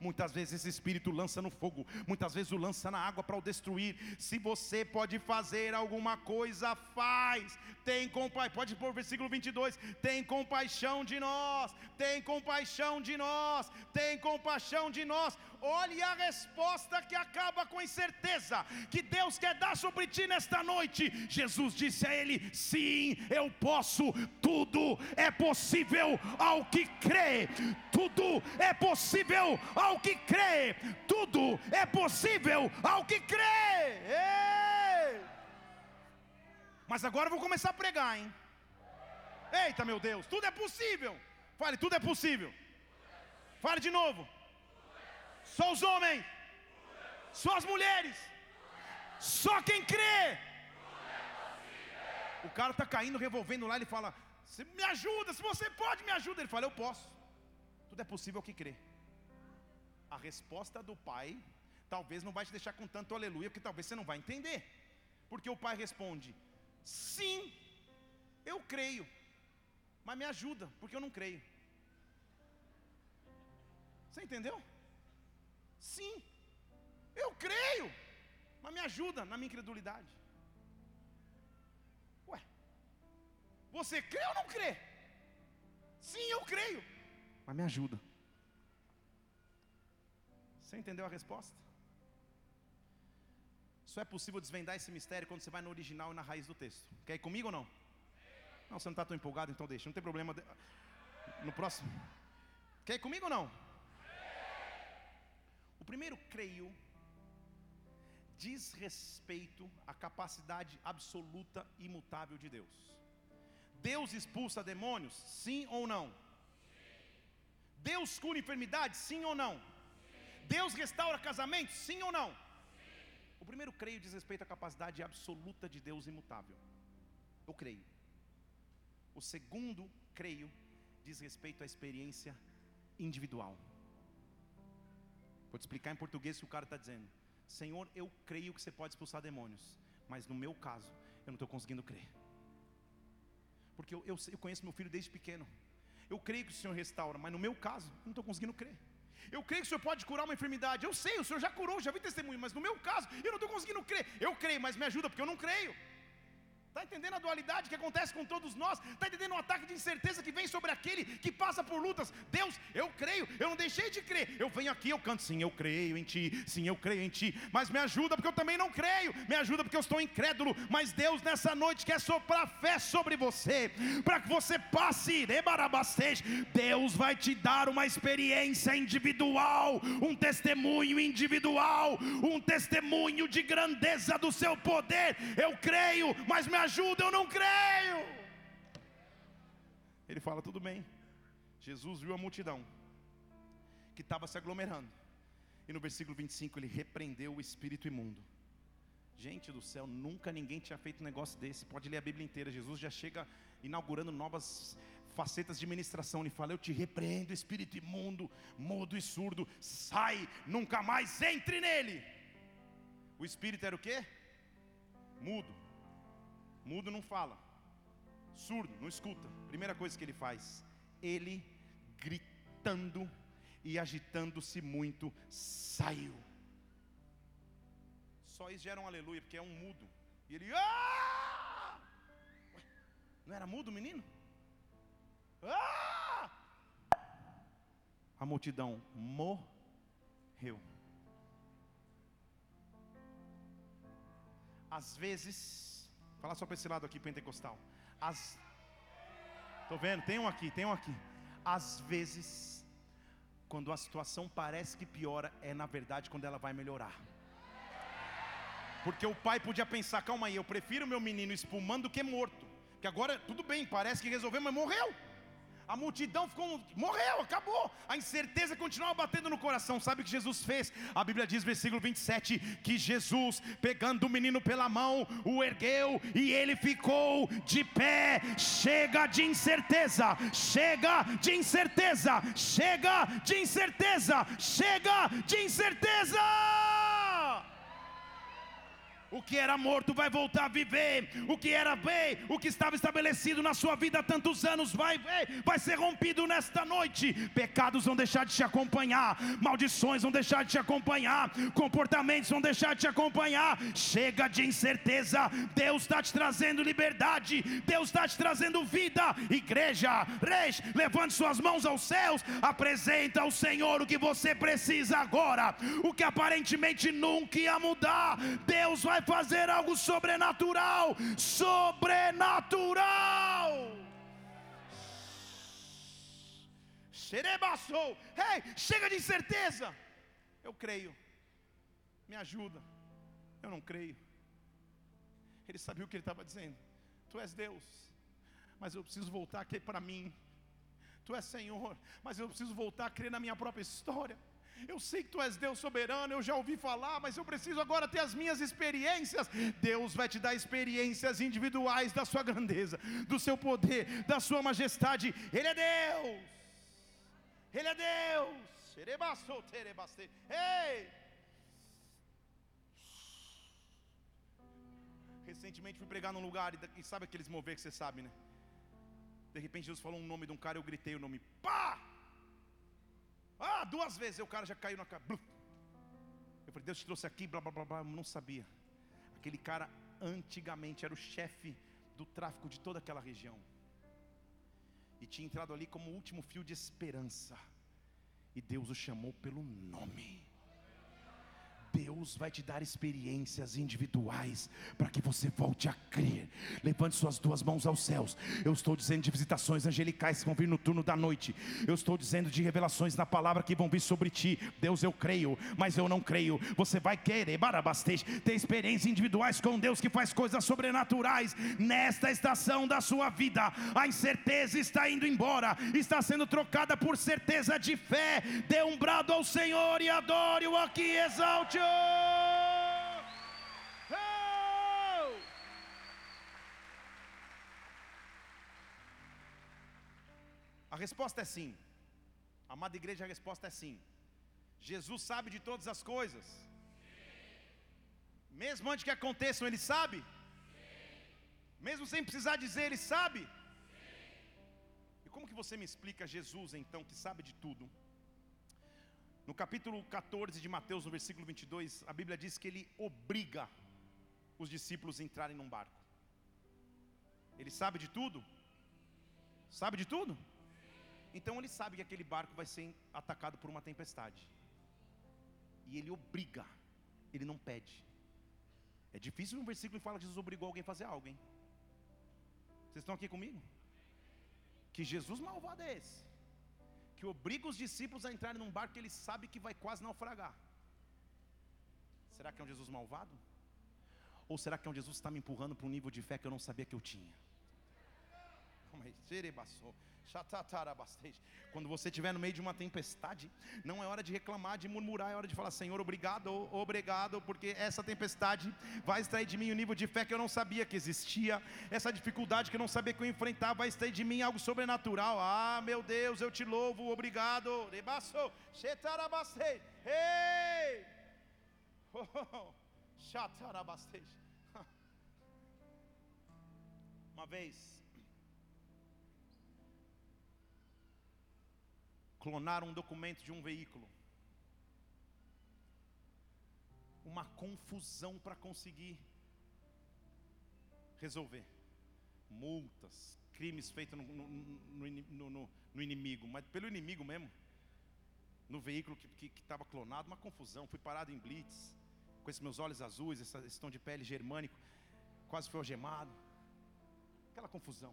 Muitas vezes esse espírito lança no fogo, muitas vezes o lança na água para o destruir. Se você pode fazer alguma coisa, faz. Tem compaixão, pode pôr versículo 22. Tem compaixão de nós, tem compaixão de nós, tem compaixão de nós. Olhe a resposta que acaba com a incerteza que Deus quer dar sobre ti nesta noite. Jesus disse a ele: Sim, eu posso, tudo é possível ao que crê, tudo é possível ao que crê, tudo é possível ao que crê. Ei! Mas agora eu vou começar a pregar, hein? Eita, meu Deus, tudo é possível. Fale, tudo é possível. Fale de novo. Só os homens, só as mulheres, só quem crê. O cara está caindo, revolvendo lá, ele fala: Me ajuda, se você pode, me ajuda. Ele fala: Eu posso. Tudo é possível que crê. A resposta do pai talvez não vai te deixar com tanto aleluia, porque talvez você não vai entender. Porque o pai responde: Sim, eu creio, mas me ajuda, porque eu não creio. Você entendeu? Sim, eu creio, mas me ajuda na minha incredulidade. Ué, você crê ou não crê? Sim, eu creio, mas me ajuda. Você entendeu a resposta? Só é possível desvendar esse mistério quando você vai no original e na raiz do texto. Quer ir comigo ou não? Não, você não está tão empolgado, então deixa, não tem problema. No próximo. Quer ir comigo ou não? O primeiro, creio, diz respeito à capacidade absoluta e imutável de Deus. Deus expulsa demônios? Sim ou não? Deus cura enfermidades? Sim ou não? Deus restaura casamentos? Sim ou não? O primeiro creio diz respeito à capacidade absoluta de Deus imutável. Eu creio. O segundo creio diz respeito à experiência individual. Vou te explicar em português o que o cara está dizendo. Senhor, eu creio que você pode expulsar demônios, mas no meu caso, eu não estou conseguindo crer. Porque eu, eu, eu, conheço meu filho desde pequeno. Eu creio que o Senhor restaura, mas no meu caso, eu não estou conseguindo crer. Eu creio que o Senhor pode curar uma enfermidade. Eu sei, o Senhor já curou, já vi testemunho, mas no meu caso, eu não estou conseguindo crer. Eu creio, mas me ajuda, porque eu não creio. Está entendendo a dualidade que acontece com todos nós? Está entendendo o ataque de incerteza que vem sobre aquele que passa por lutas? Deus, eu creio, eu não deixei de crer. Eu venho aqui, eu canto, sim, eu creio em Ti, sim, eu creio em Ti. Mas me ajuda porque eu também não creio, me ajuda porque eu estou incrédulo. Mas Deus nessa noite quer soprar fé sobre você, para que você passe, Deus vai te dar uma experiência individual, um testemunho individual, um testemunho de grandeza do seu poder. Eu creio, mas me ajuda, eu não creio. Ele fala: tudo bem. Jesus viu a multidão que estava se aglomerando. E no versículo 25 ele repreendeu o espírito imundo. Gente do céu, nunca ninguém tinha feito um negócio desse. Pode ler a Bíblia inteira. Jesus já chega inaugurando novas facetas de ministração. Ele fala: Eu te repreendo, espírito imundo, mudo e surdo. Sai, nunca mais entre nele. O espírito era o quê? Mudo. Mudo não fala. Surdo não escuta. Primeira coisa que ele faz, ele gritando e agitando-se muito, saiu. Só isso gera um aleluia, porque é um mudo. E ele, ah! Ué, não era mudo menino? Ah! A multidão morreu. Às vezes, Fala só para esse lado aqui, pentecostal. As... Tô vendo, tem um aqui, tem um aqui. Às vezes, quando a situação parece que piora, é na verdade quando ela vai melhorar. Porque o pai podia pensar, calma aí, eu prefiro meu menino espumando do que morto. Que agora tudo bem, parece que resolveu, mas morreu. A multidão ficou, morreu, acabou. A incerteza continuava batendo no coração. Sabe o que Jesus fez? A Bíblia diz, versículo 27, que Jesus, pegando o menino pela mão, o ergueu e ele ficou de pé. Chega de incerteza, chega de incerteza, chega de incerteza, chega de incerteza. O que era morto vai voltar a viver. O que era bem, o que estava estabelecido na sua vida há tantos anos vai vai ser rompido nesta noite. Pecados vão deixar de te acompanhar, maldições vão deixar de te acompanhar, comportamentos vão deixar de te acompanhar. Chega de incerteza. Deus está te trazendo liberdade. Deus está te trazendo vida. Igreja, reis, levante suas mãos aos céus. Apresenta ao Senhor o que você precisa agora. O que aparentemente nunca ia mudar. Deus vai fazer algo sobrenatural, sobrenatural. Serebaçou, ei, chega de incerteza. Eu creio, me ajuda. Eu não creio. Ele sabia o que ele estava dizendo. Tu és Deus, mas eu preciso voltar a crer para mim. Tu és Senhor, mas eu preciso voltar a crer na minha própria história. Eu sei que tu és Deus soberano, eu já ouvi falar, mas eu preciso agora ter as minhas experiências. Deus vai te dar experiências individuais da sua grandeza, do seu poder, da sua majestade. Ele é Deus. Ele é Deus. Ei! Recentemente fui pregar num lugar e sabe aqueles mover que você sabe, né? De repente Jesus falou um nome de um cara, eu gritei o nome, pá! Ah, duas vezes o cara já caiu na cara. Eu falei, Deus te trouxe aqui, blá blá blá blá. Eu não sabia. Aquele cara antigamente era o chefe do tráfico de toda aquela região. E tinha entrado ali como último fio de esperança. E Deus o chamou pelo nome. Deus vai te dar experiências individuais para que você volte a crer. Levante suas duas mãos aos céus. Eu estou dizendo de visitações angelicais que vão vir no turno da noite. Eu estou dizendo de revelações na palavra que vão vir sobre ti. Deus, eu creio, mas eu não creio. Você vai querer, barabastej, ter experiências individuais com Deus que faz coisas sobrenaturais nesta estação da sua vida. A incerteza está indo embora, está sendo trocada por certeza de fé. Dê um brado ao Senhor e adore-o aqui, exalte a resposta é sim. Amada igreja, a resposta é sim. Jesus sabe de todas as coisas. Mesmo antes que aconteçam, Ele sabe. Mesmo sem precisar dizer, Ele sabe. E como que você me explica Jesus, então, que sabe de tudo? No capítulo 14 de Mateus, no versículo 22, a Bíblia diz que ele obriga os discípulos a entrarem num barco. Ele sabe de tudo? Sabe de tudo? Então ele sabe que aquele barco vai ser atacado por uma tempestade. E ele obriga, ele não pede. É difícil um versículo que fala que Jesus obrigou alguém a fazer algo, hein? Vocês estão aqui comigo? Que Jesus malvado é esse? Que obriga os discípulos a entrarem num barco que ele sabe que vai quase naufragar. Será que é um Jesus malvado? Ou será que é um Jesus que está me empurrando para um nível de fé que eu não sabia que eu tinha? Quando você estiver no meio de uma tempestade, não é hora de reclamar, de murmurar, é hora de falar: Senhor, obrigado, obrigado, porque essa tempestade vai extrair de mim o um nível de fé que eu não sabia que existia, essa dificuldade que eu não sabia que eu enfrentar, vai extrair de mim algo sobrenatural. Ah, meu Deus, eu te louvo, obrigado. Ei! Uma vez clonaram um documento de um veículo. Uma confusão para conseguir resolver. Multas, crimes feitos no, no, no, no, inimigo, mas pelo inimigo mesmo. No veículo que estava clonado, uma confusão. Fui parado em blitz, com esses meus olhos azuis, esse tom de pele germânico, quase foi algemado. Aquela confusão.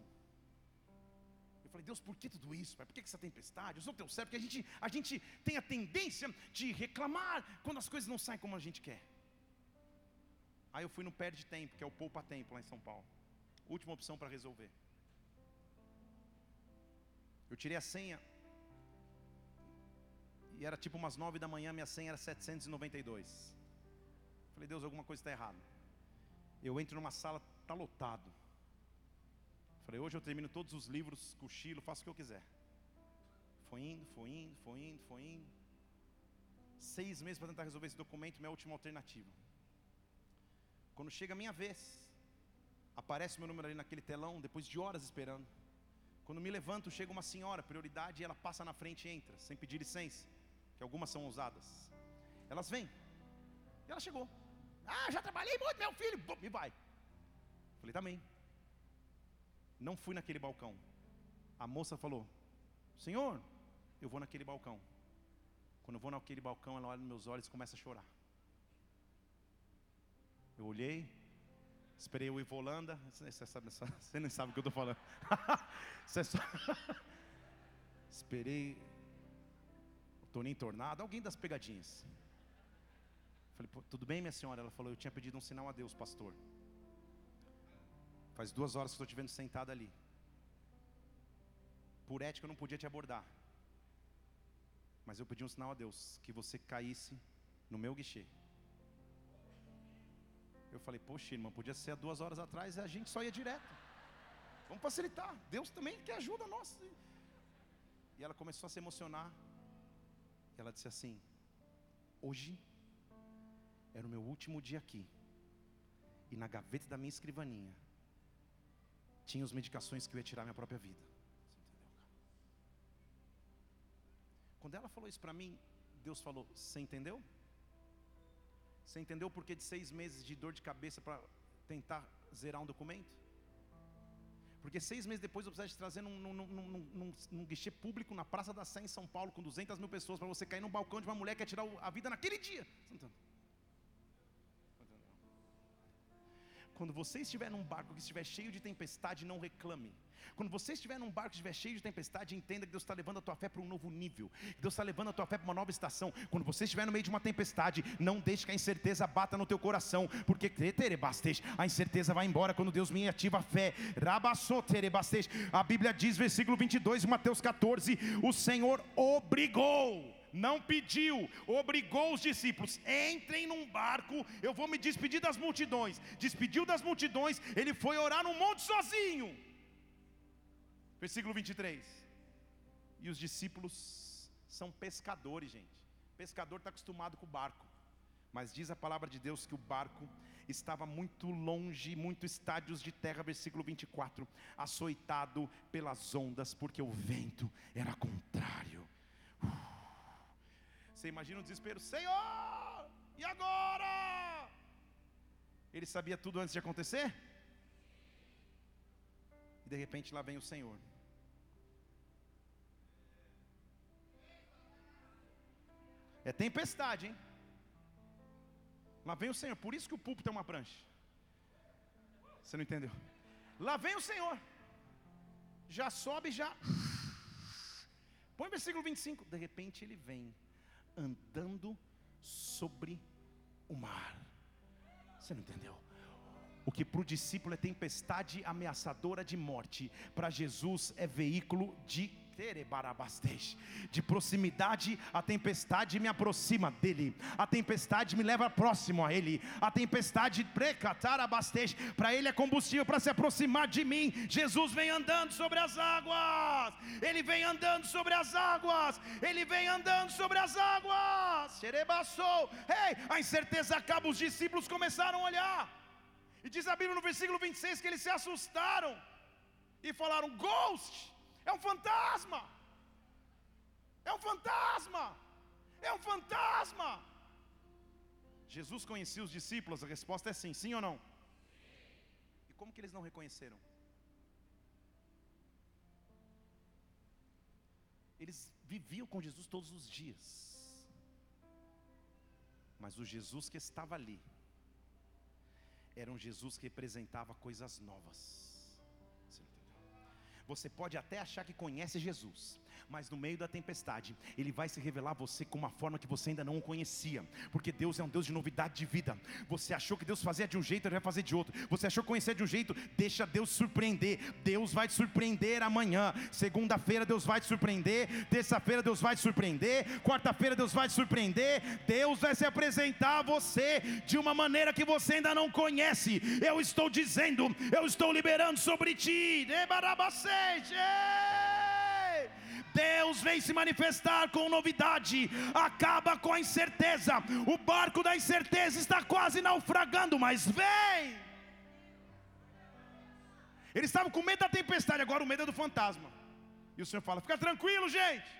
Eu falei, Deus, por que tudo isso? Pai? Por que essa tempestade? Eu sou teu servo, porque a gente, a gente tem a tendência de reclamar quando as coisas não saem como a gente quer. Aí eu fui no Perde Tempo, que é o Poupa Tempo lá em São Paulo. Última opção para resolver. Eu tirei a senha. E era tipo umas nove da manhã, minha senha era 792. Falei, Deus, alguma coisa está errada. Eu entro numa sala, está lotado. Falei, hoje eu termino todos os livros, cochilo, faço o que eu quiser. Foi indo, foi indo, foi indo, foi indo. Seis meses para tentar resolver esse documento, minha última alternativa. Quando chega a minha vez, aparece meu número ali naquele telão, depois de horas esperando. Quando me levanto, chega uma senhora, prioridade, e ela passa na frente e entra, sem pedir licença, que algumas são ousadas. Elas vêm. E ela chegou. Ah, já trabalhei muito, meu filho. E vai. Falei, também. Não fui naquele balcão. A moça falou: Senhor, eu vou naquele balcão. Quando eu vou naquele balcão, ela olha nos meus olhos e começa a chorar. Eu olhei, esperei o Ivo Holanda. Você, sabe, você nem sabe o que eu estou falando. só... esperei o Toninho Tornado, alguém das pegadinhas. Falei, tudo bem, minha senhora? Ela falou, eu tinha pedido um sinal a Deus, pastor. Faz duas horas que estou te vendo sentado ali. Por ética eu não podia te abordar. Mas eu pedi um sinal a Deus que você caísse no meu guichê. Eu falei, poxa, irmã, podia ser há duas horas atrás e a gente só ia direto. Vamos facilitar. Deus também quer ajuda nossa. E ela começou a se emocionar. E ela disse assim: Hoje era o meu último dia aqui. E na gaveta da minha escrivaninha tinha as medicações que eu ia tirar minha própria vida. Quando ela falou isso para mim, Deus falou: Você entendeu? Você entendeu o porquê de seis meses de dor de cabeça para tentar zerar um documento? Porque seis meses depois eu precisava te trazer num, num, num, num, guichê público na Praça da Sé em São Paulo com 200 mil pessoas para você cair num balcão de uma mulher que quer tirar a vida naquele dia. Você entendeu? Quando você estiver num barco que estiver cheio de tempestade, não reclame. Quando você estiver num barco que estiver cheio de tempestade, entenda que Deus está levando a tua fé para um novo nível. Que Deus está levando a tua fé para uma nova estação. Quando você estiver no meio de uma tempestade, não deixe que a incerteza bata no teu coração, porque a incerteza vai embora quando Deus me ativa a fé. A Bíblia diz, versículo 22 de Mateus 14: O Senhor obrigou não pediu, obrigou os discípulos: entrem num barco, eu vou me despedir das multidões. Despediu das multidões, ele foi orar no monte sozinho. Versículo 23. E os discípulos são pescadores, gente. Pescador está acostumado com o barco. Mas diz a palavra de Deus que o barco estava muito longe, muitos estádios de terra, versículo 24, açoitado pelas ondas, porque o vento era contrário. Você imagina o desespero, Senhor, e agora? Ele sabia tudo antes de acontecer? de repente lá vem o Senhor. É tempestade, hein? Lá vem o Senhor. Por isso que o púlpito é uma prancha. Você não entendeu? Lá vem o Senhor. Já sobe, já. Põe o versículo 25. De repente ele vem andando sobre o mar. Você não entendeu? O que para o discípulo é tempestade ameaçadora de morte, para Jesus é veículo de de proximidade, a tempestade me aproxima dele, a tempestade me leva próximo a ele, a tempestade para ele é combustível para se aproximar de mim. Jesus vem andando sobre as águas, ele vem andando sobre as águas, ele vem andando sobre as águas. Ei, a incerteza acaba, os discípulos começaram a olhar, e diz a Bíblia no versículo 26 que eles se assustaram e falaram: Ghost é um fantasma. É um fantasma. É um fantasma. Jesus conhecia os discípulos? A resposta é sim, sim ou não? E como que eles não reconheceram? Eles viviam com Jesus todos os dias. Mas o Jesus que estava ali era um Jesus que representava coisas novas. Você pode até achar que conhece Jesus, mas no meio da tempestade, Ele vai se revelar a você com uma forma que você ainda não o conhecia, porque Deus é um Deus de novidade de vida. Você achou que Deus fazia de um jeito, Ele vai fazer de outro. Você achou que conhecia de um jeito, deixa Deus surpreender. Deus vai te surpreender amanhã. Segunda-feira, Deus vai te surpreender. Terça-feira, Deus vai te surpreender. Quarta-feira, Deus vai te surpreender. Deus vai se apresentar a você de uma maneira que você ainda não conhece. Eu estou dizendo, eu estou liberando sobre ti. Deus vem se manifestar com novidade, acaba com a incerteza. O barco da incerteza está quase naufragando, mas vem. Eles estavam com medo da tempestade, agora o medo é do fantasma. E o Senhor fala: Fica tranquilo, gente.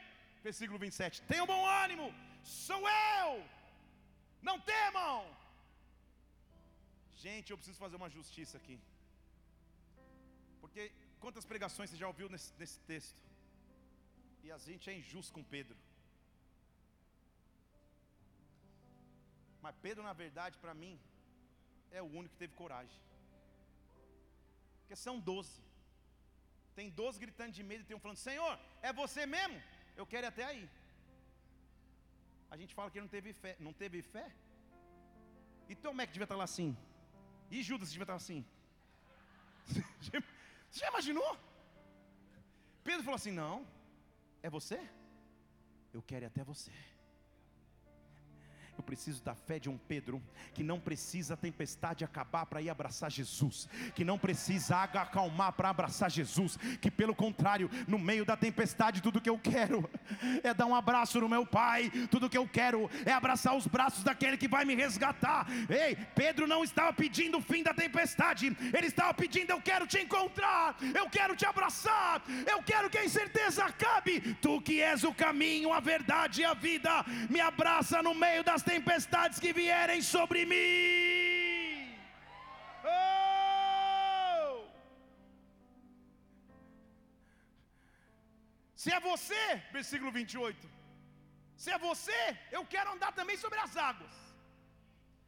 Versículo 27. Tenham bom ânimo, sou eu. Não temam. Gente, eu preciso fazer uma justiça aqui. Porque quantas pregações você já ouviu nesse, nesse texto? E a gente é injusto com Pedro. Mas Pedro, na verdade, para mim, é o único que teve coragem. Porque são doze. Tem doze gritando de medo e tem um falando: Senhor, é você mesmo? Eu quero ir até aí. A gente fala que ele não teve fé. Não teve fé? E Tomé que devia estar lá assim. E Judas devia estar assim. Você já imaginou? Pedro falou assim: Não, é você? Eu quero ir até você. Eu preciso da fé de um Pedro que não precisa a tempestade acabar para ir abraçar Jesus, que não precisa a água acalmar para abraçar Jesus, que pelo contrário, no meio da tempestade, tudo que eu quero é dar um abraço no meu Pai, tudo que eu quero é abraçar os braços daquele que vai me resgatar. Ei, Pedro não estava pedindo o fim da tempestade, ele estava pedindo: Eu quero te encontrar, eu quero te abraçar, eu quero que a incerteza acabe. Tu que és o caminho, a verdade e a vida, me abraça no meio das tempestades que vierem sobre mim. Oh! Se é você, versículo 28. Se é você, eu quero andar também sobre as águas.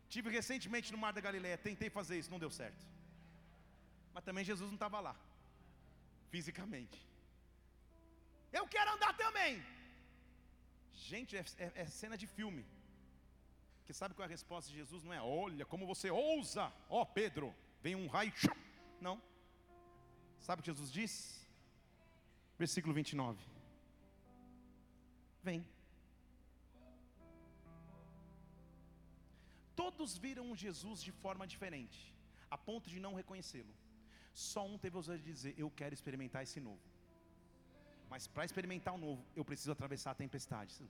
Tive recentemente no Mar da Galileia, tentei fazer isso, não deu certo. Mas também Jesus não estava lá, fisicamente. Eu quero andar também. Gente, é, é, é cena de filme. Porque sabe qual é a resposta de Jesus? Não é, olha como você ousa, ó oh, Pedro, vem um raio, não. Sabe o que Jesus diz? Versículo 29. Vem. Todos viram Jesus de forma diferente, a ponto de não reconhecê-lo. Só um teve a ousadia de dizer: Eu quero experimentar esse novo. Mas para experimentar o novo, eu preciso atravessar a tempestade.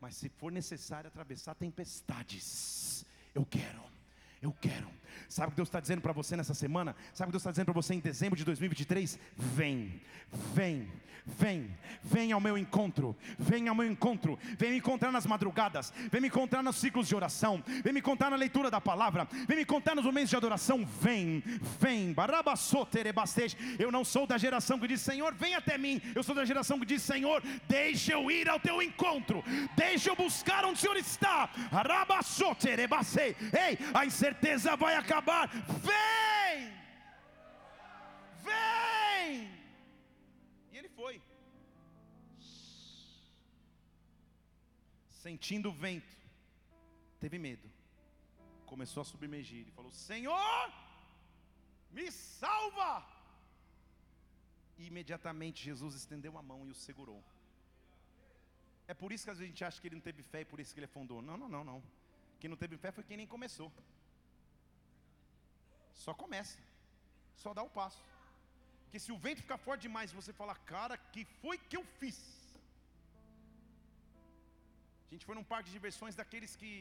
Mas se for necessário atravessar tempestades, eu quero. Eu quero. Sabe o que Deus está dizendo para você nessa semana? Sabe o que Deus está dizendo para você em dezembro de 2023? Vem, vem, vem, vem ao meu encontro, vem ao meu encontro, vem me encontrar nas madrugadas, vem me encontrar nos ciclos de oração, vem me encontrar na leitura da palavra, vem me encontrar nos momentos de adoração. Vem, vem, eu não sou da geração que diz Senhor, vem até mim, eu sou da geração que diz Senhor, deixa eu ir ao teu encontro, deixa eu buscar onde o Senhor está. Ei, a incerteza vai acabar. Vem! Vem! E ele foi. Sentindo o vento, teve medo. Começou a submergir e falou: Senhor, me salva! E imediatamente Jesus estendeu a mão e o segurou. É por isso que a gente acha que ele não teve fé e por isso que ele afundou. Não, não, não, não. Quem não teve fé foi quem nem começou. Só começa. Só dá o passo. Porque se o vento ficar forte demais, você falar, cara, que foi que eu fiz? A gente foi num parque de diversões daqueles que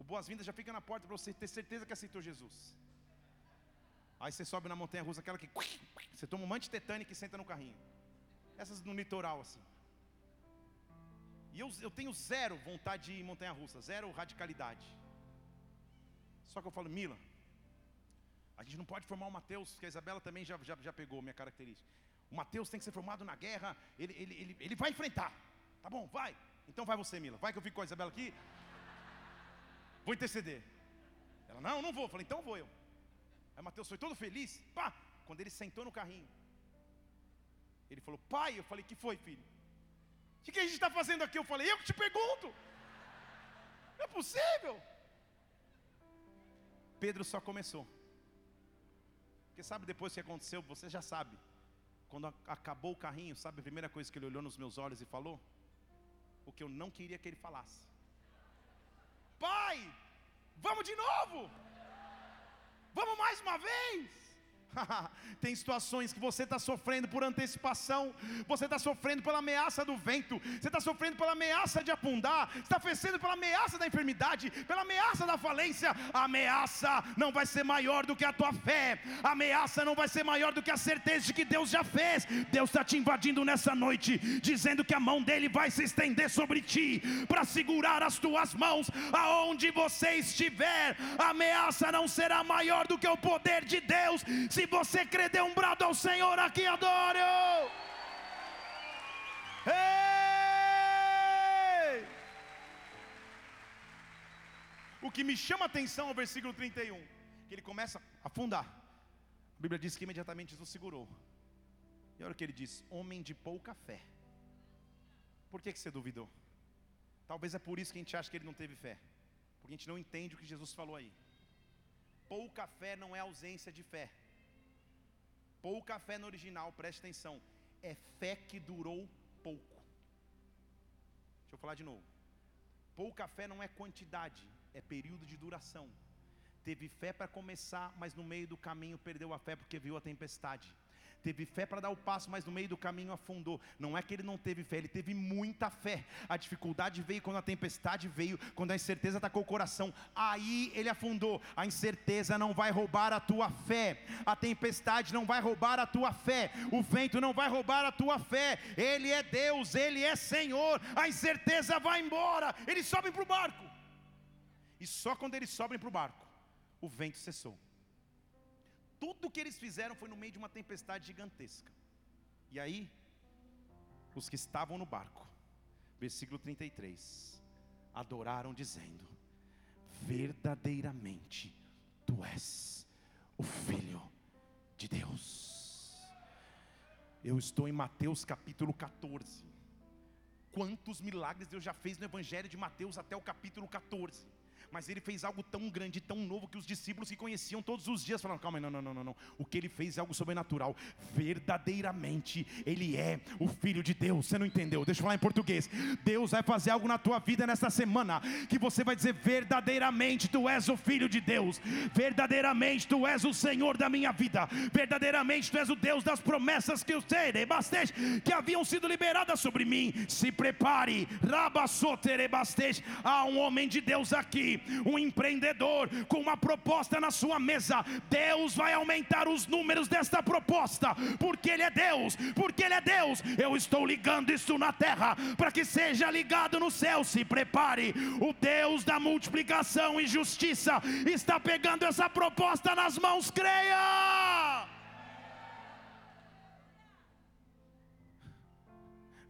o boas-vindas já fica na porta para você ter certeza que aceitou Jesus. Aí você sobe na montanha russa, aquela que você toma um mante tetânico e senta no carrinho. Essas no litoral assim. E eu, eu tenho zero vontade de ir em montanha russa, zero radicalidade. Só que eu falo, Mila, a gente não pode formar o Mateus, que a Isabela também já, já, já pegou minha característica. O Mateus tem que ser formado na guerra, ele, ele, ele, ele vai enfrentar. Tá bom, vai. Então vai você, Mila. Vai que eu fico com a Isabela aqui. Vou interceder. Ela, não, não vou. Eu falei, então vou eu. Aí Mateus foi todo feliz. Pá! Quando ele sentou no carrinho. Ele falou, pai, eu falei, que foi, filho? O que, que a gente está fazendo aqui? Eu falei, eu que te pergunto. Não é possível. Pedro só começou. Porque sabe depois que aconteceu, você já sabe. Quando acabou o carrinho, sabe a primeira coisa que ele olhou nos meus olhos e falou? O que eu não queria que ele falasse. Pai, vamos de novo. Vamos mais uma vez. Tem situações que você está sofrendo por antecipação, você está sofrendo pela ameaça do vento, você está sofrendo pela ameaça de afundar, está sofrendo pela ameaça da enfermidade, pela ameaça da falência. A ameaça não vai ser maior do que a tua fé, a ameaça não vai ser maior do que a certeza de que Deus já fez. Deus está te invadindo nessa noite, dizendo que a mão dele vai se estender sobre ti, para segurar as tuas mãos aonde você estiver. A ameaça não será maior do que o poder de Deus se você crê, dê um brado ao Senhor aqui, adore. Ei! O que me chama a atenção é o versículo 31, que ele começa a afundar. A Bíblia diz que imediatamente Jesus segurou. E olha o que ele diz: homem de pouca fé. Por que, que você duvidou? Talvez é por isso que a gente acha que ele não teve fé. Porque a gente não entende o que Jesus falou aí. Pouca fé não é ausência de fé. Pouca fé no original, preste atenção. É fé que durou pouco. Deixa eu falar de novo. Pouca fé não é quantidade, é período de duração. Teve fé para começar, mas no meio do caminho perdeu a fé porque viu a tempestade teve fé para dar o passo, mas no meio do caminho afundou. Não é que ele não teve fé, ele teve muita fé. A dificuldade veio quando a tempestade veio, quando a incerteza atacou o coração. Aí ele afundou. A incerteza não vai roubar a tua fé, a tempestade não vai roubar a tua fé, o vento não vai roubar a tua fé. Ele é Deus, ele é Senhor. A incerteza vai embora. Eles sobem para o barco. E só quando eles sobem para o barco, o vento cessou. Tudo que eles fizeram foi no meio de uma tempestade gigantesca. E aí, os que estavam no barco, versículo 33, adoraram dizendo: Verdadeiramente tu és o Filho de Deus. Eu estou em Mateus capítulo 14. Quantos milagres Deus já fez no Evangelho de Mateus até o capítulo 14? Mas ele fez algo tão grande, tão novo, que os discípulos que conheciam todos os dias falaram: calma, não, não, não, não. O que ele fez é algo sobrenatural. Verdadeiramente, ele é o Filho de Deus. Você não entendeu? Deixa eu falar em português. Deus vai fazer algo na tua vida nessa semana, que você vai dizer: verdadeiramente, tu és o Filho de Deus. Verdadeiramente, tu és o Senhor da minha vida. Verdadeiramente, tu és o Deus das promessas que eu sei, que haviam sido liberadas sobre mim. Se prepare, há um homem de Deus aqui um empreendedor com uma proposta na sua mesa, Deus vai aumentar os números desta proposta, porque Ele é Deus, porque Ele é Deus. Eu estou ligando isso na terra para que seja ligado no céu. Se prepare, o Deus da multiplicação e justiça está pegando essa proposta nas mãos, creia.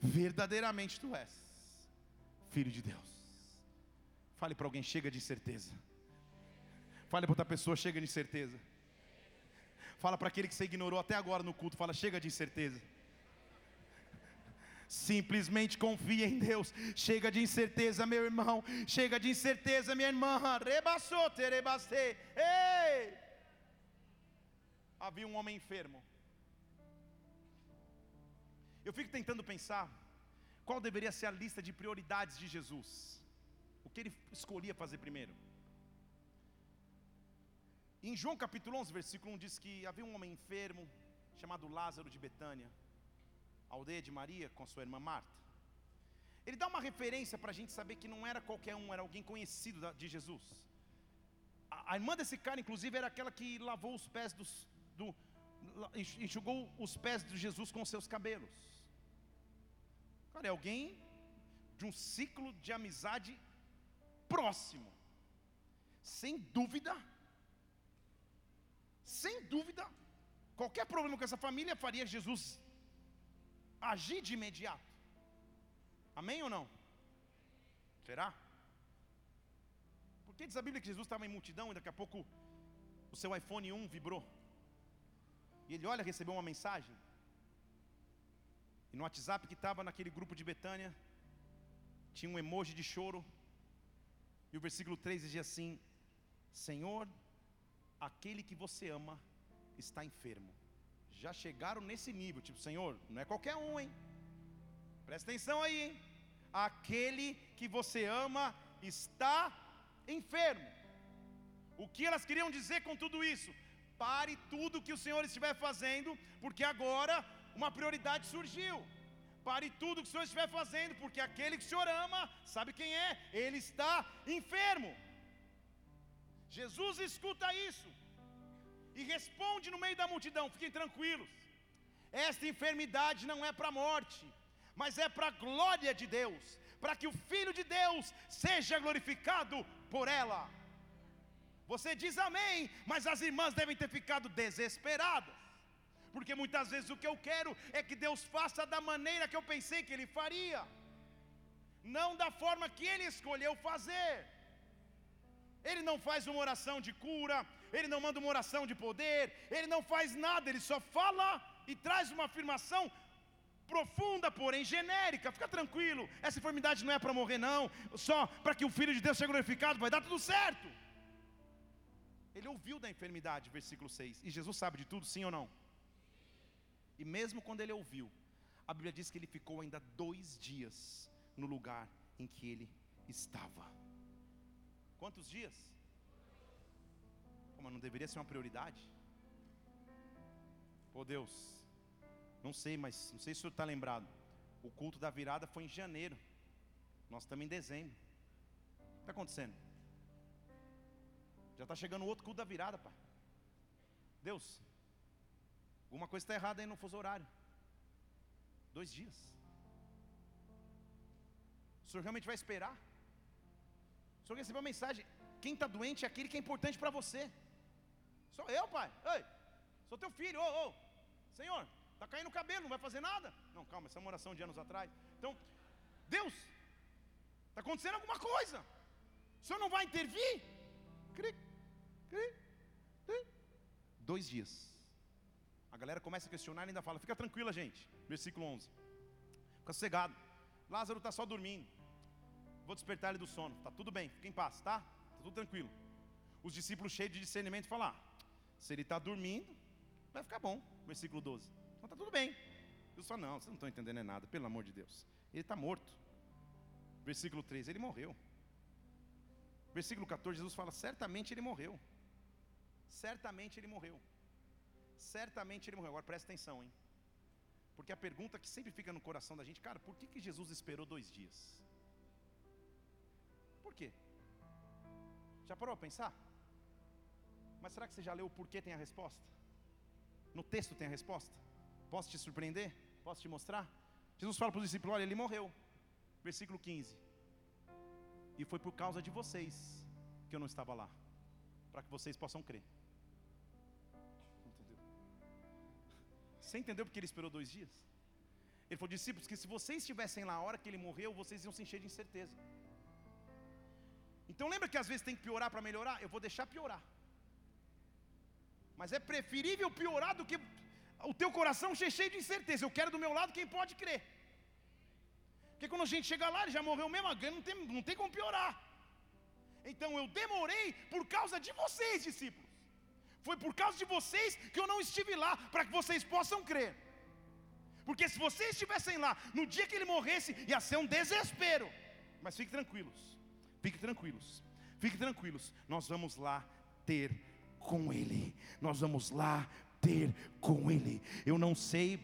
Verdadeiramente tu és filho de Deus. Fale para alguém, chega de incerteza. Fale para outra pessoa, chega de incerteza. Fala para aquele que você ignorou até agora no culto, fala, chega de incerteza. Simplesmente confia em Deus. Chega de incerteza, meu irmão. Chega de incerteza, minha irmã. Rebassou, terebastei. Ei! Havia um homem enfermo. Eu fico tentando pensar qual deveria ser a lista de prioridades de Jesus. O que ele escolhia fazer primeiro. Em João capítulo 11, versículo 1 diz que havia um homem enfermo chamado Lázaro de Betânia aldeia de Maria com sua irmã Marta. Ele dá uma referência para a gente saber que não era qualquer um, era alguém conhecido de Jesus. A, a irmã desse cara, inclusive, era aquela que lavou os pés dos, do, enxugou os pés de Jesus com seus cabelos. Cara, é alguém de um ciclo de amizade próximo. Sem dúvida, sem dúvida, qualquer problema com essa família faria Jesus agir de imediato. Amém ou não? Será? Porque diz a Bíblia que Jesus estava em multidão e daqui a pouco o seu iPhone 1 vibrou. E ele olha, recebeu uma mensagem. E no WhatsApp que estava naquele grupo de Betânia, tinha um emoji de choro. E o versículo 3 dizia assim: Senhor, aquele que você ama está enfermo já chegaram nesse nível, tipo, Senhor, não é qualquer um, hein? Presta atenção aí, hein? Aquele que você ama está enfermo. O que elas queriam dizer com tudo isso? Pare tudo que o Senhor estiver fazendo, porque agora uma prioridade surgiu. Pare tudo que o Senhor estiver fazendo, porque aquele que o Senhor ama, sabe quem é? Ele está enfermo. Jesus escuta isso e responde no meio da multidão: fiquem tranquilos, esta enfermidade não é para a morte, mas é para a glória de Deus, para que o Filho de Deus seja glorificado por ela. Você diz amém, mas as irmãs devem ter ficado desesperadas, porque muitas vezes o que eu quero é que Deus faça da maneira que eu pensei que Ele faria, não da forma que Ele escolheu fazer. Ele não faz uma oração de cura, ele não manda uma oração de poder, ele não faz nada, ele só fala e traz uma afirmação profunda, porém genérica. Fica tranquilo, essa enfermidade não é para morrer, não, só para que o Filho de Deus seja glorificado, vai dar tudo certo. Ele ouviu da enfermidade, versículo 6, e Jesus sabe de tudo, sim ou não? E mesmo quando ele ouviu, a Bíblia diz que ele ficou ainda dois dias no lugar em que ele estava. Quantos dias? Como não deveria ser uma prioridade? Pô Deus, não sei, mas não sei se o senhor está lembrado. O culto da virada foi em janeiro. Nós estamos em dezembro. O que está acontecendo? Já está chegando outro culto da virada, pai. Deus, alguma coisa está errada aí no fuso horário. Dois dias. O senhor realmente vai esperar? O senhor recebeu uma mensagem. Quem está doente é aquele que é importante para você. Sou eu, pai. Ei, sou teu filho. Oh, oh. Senhor, está caindo o cabelo, não vai fazer nada? Não, calma, essa é uma oração de anos atrás. Então, Deus, está acontecendo alguma coisa. O senhor não vai intervir? Cri, cri, cri. Dois dias. A galera começa a questionar e ainda fala: fica tranquila, gente. Versículo 11. Fica sossegado. Lázaro está só dormindo. Vou despertar ele do sono. Está tudo bem, fica em paz, tá? Está tudo tranquilo. Os discípulos cheios de discernimento falam: ah, se ele está dormindo, vai ficar bom. Versículo 12. Então está tudo bem. Eu só não, vocês não estão entendendo nada, pelo amor de Deus. Ele está morto. Versículo 13, ele morreu. Versículo 14, Jesus fala: certamente ele morreu. Certamente ele morreu. Certamente ele morreu. Agora presta atenção, hein? Porque a pergunta que sempre fica no coração da gente, cara, por que, que Jesus esperou dois dias? Por quê? Já parou a pensar? Mas será que você já leu o porquê tem a resposta? No texto tem a resposta? Posso te surpreender? Posso te mostrar? Jesus fala para os discípulos: olha, ele morreu. Versículo 15. E foi por causa de vocês que eu não estava lá, para que vocês possam crer. Você entendeu porque ele esperou dois dias? Ele falou, discípulos, que se vocês estivessem lá a hora que ele morreu, vocês iam se encher de incerteza. Então lembra que às vezes tem que piorar para melhorar? Eu vou deixar piorar. Mas é preferível piorar do que o teu coração cheio de incerteza. Eu quero do meu lado quem pode crer. Porque quando a gente chega lá, ele já morreu mesmo, não tem, não tem como piorar. Então eu demorei por causa de vocês, discípulos. Foi por causa de vocês que eu não estive lá, para que vocês possam crer. Porque se vocês estivessem lá, no dia que ele morresse, ia ser um desespero. Mas fiquem tranquilos, fiquem tranquilos, fiquem tranquilos. Nós vamos lá ter com Ele, nós vamos lá ter com Ele. Eu não sei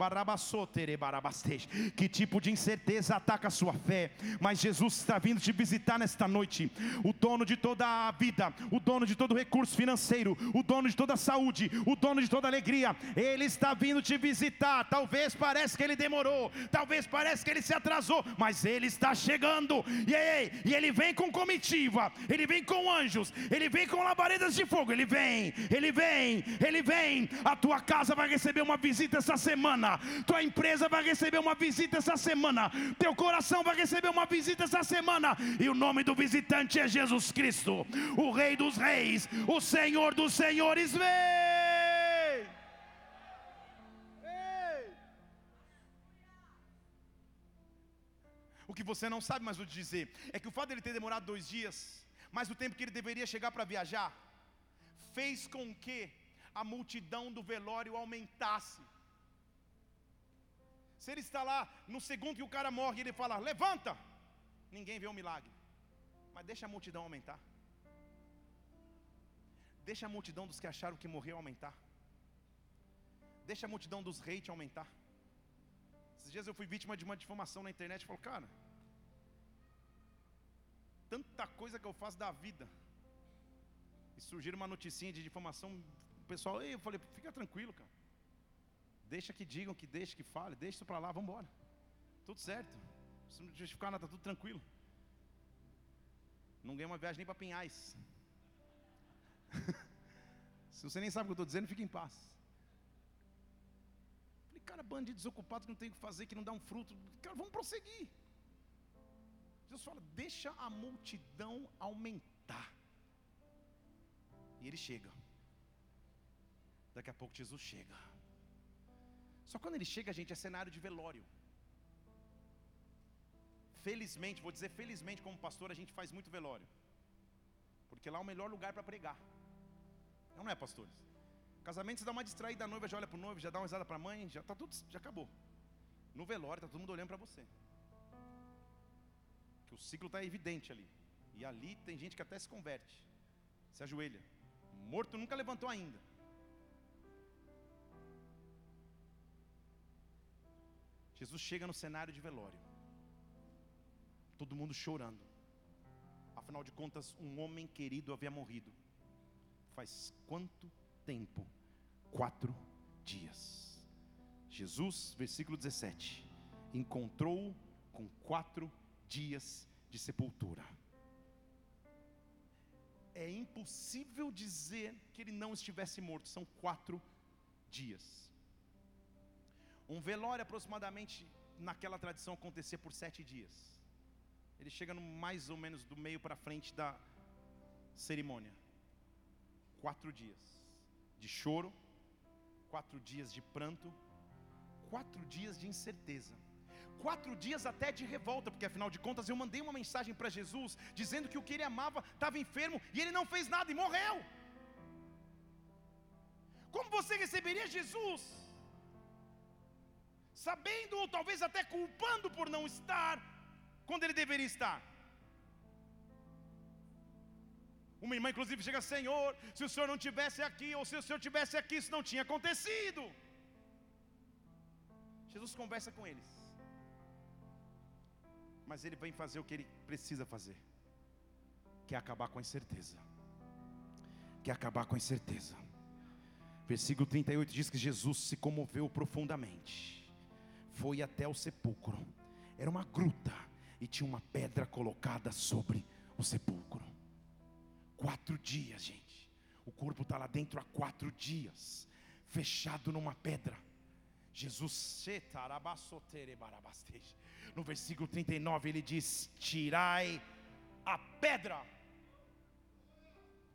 que tipo de incerteza ataca a sua fé, mas Jesus está vindo te visitar nesta noite. O dono de toda a vida, o dono de todo recurso financeiro, o dono de toda a saúde, o dono de toda alegria, Ele está vindo te visitar. Talvez pareça que Ele demorou, talvez pareça que Ele se atrasou, mas Ele está chegando. E, aí, e Ele vem com comitiva, Ele vem com anjos, Ele vem com labaredas de fogo. Ele vem, Ele vem, Ele vem. A tua casa vai receber uma visita essa semana, tua empresa vai receber uma visita essa semana, teu coração vai receber uma visita essa semana, e o nome do visitante é Jesus Cristo, o Rei dos Reis, o Senhor dos Senhores. Vem! O que você não sabe, vou te dizer, é que o fato dele ter demorado dois dias, mais o tempo que ele deveria chegar para viajar, fez com que a multidão do velório aumentasse. Se ele está lá, no segundo que o cara morre, ele fala: Levanta! Ninguém vê o um milagre. Mas deixa a multidão aumentar. Deixa a multidão dos que acharam que morreu aumentar. Deixa a multidão dos hate aumentar. Esses dias eu fui vítima de uma difamação na internet e falou, cara, tanta coisa que eu faço da vida. E surgiram uma noticinha de difamação, pessoal, eu falei, fica tranquilo, cara. Deixa que digam, que deixe, que fale, deixa isso para lá, vamos embora. Tudo certo. Não justificar nada, tá tudo tranquilo. Não ganha uma viagem nem para Pinhais. Se você nem sabe o que eu estou dizendo, fique em paz. Falei, cara, bandido desocupado que não tem o que fazer, que não dá um fruto. Cara, vamos prosseguir. Jesus fala, deixa a multidão aumentar. E ele chega. Daqui a pouco Jesus chega. Só quando ele chega, gente, é cenário de velório. Felizmente, vou dizer felizmente, como pastor, a gente faz muito velório. Porque lá é o melhor lugar para pregar. Não é, pastores? Casamento você dá uma distraída, a noiva já olha para o noivo, já dá uma risada para a mãe, já está tudo, já acabou. No velório está todo mundo olhando para você. Que o ciclo está evidente ali. E ali tem gente que até se converte. Se ajoelha. Morto nunca levantou ainda. Jesus chega no cenário de velório. Todo mundo chorando. Afinal de contas, um homem querido havia morrido. Faz quanto tempo? Quatro dias. Jesus, versículo 17, encontrou com quatro dias de sepultura. É impossível dizer que ele não estivesse morto, são quatro dias. Um velório aproximadamente naquela tradição acontecia por sete dias. Ele chega no mais ou menos do meio para frente da cerimônia. Quatro dias de choro, quatro dias de pranto, quatro dias de incerteza, quatro dias até de revolta, porque afinal de contas eu mandei uma mensagem para Jesus dizendo que o que ele amava estava enfermo e ele não fez nada e morreu. Como você receberia Jesus? Sabendo ou talvez até culpando por não estar quando ele deveria estar. Uma irmã, inclusive, chega, Senhor, se o Senhor não tivesse aqui, ou se o Senhor tivesse aqui, isso não tinha acontecido. Jesus conversa com eles, mas ele vem fazer o que ele precisa fazer, que é acabar com a incerteza. quer acabar com a incerteza. Versículo 38 diz que Jesus se comoveu profundamente, foi até o sepulcro, era uma gruta e tinha uma pedra colocada sobre o sepulcro. Quatro dias, gente, o corpo está lá dentro há quatro dias, fechado numa pedra. Jesus, no versículo 39 ele diz: Tirai a pedra,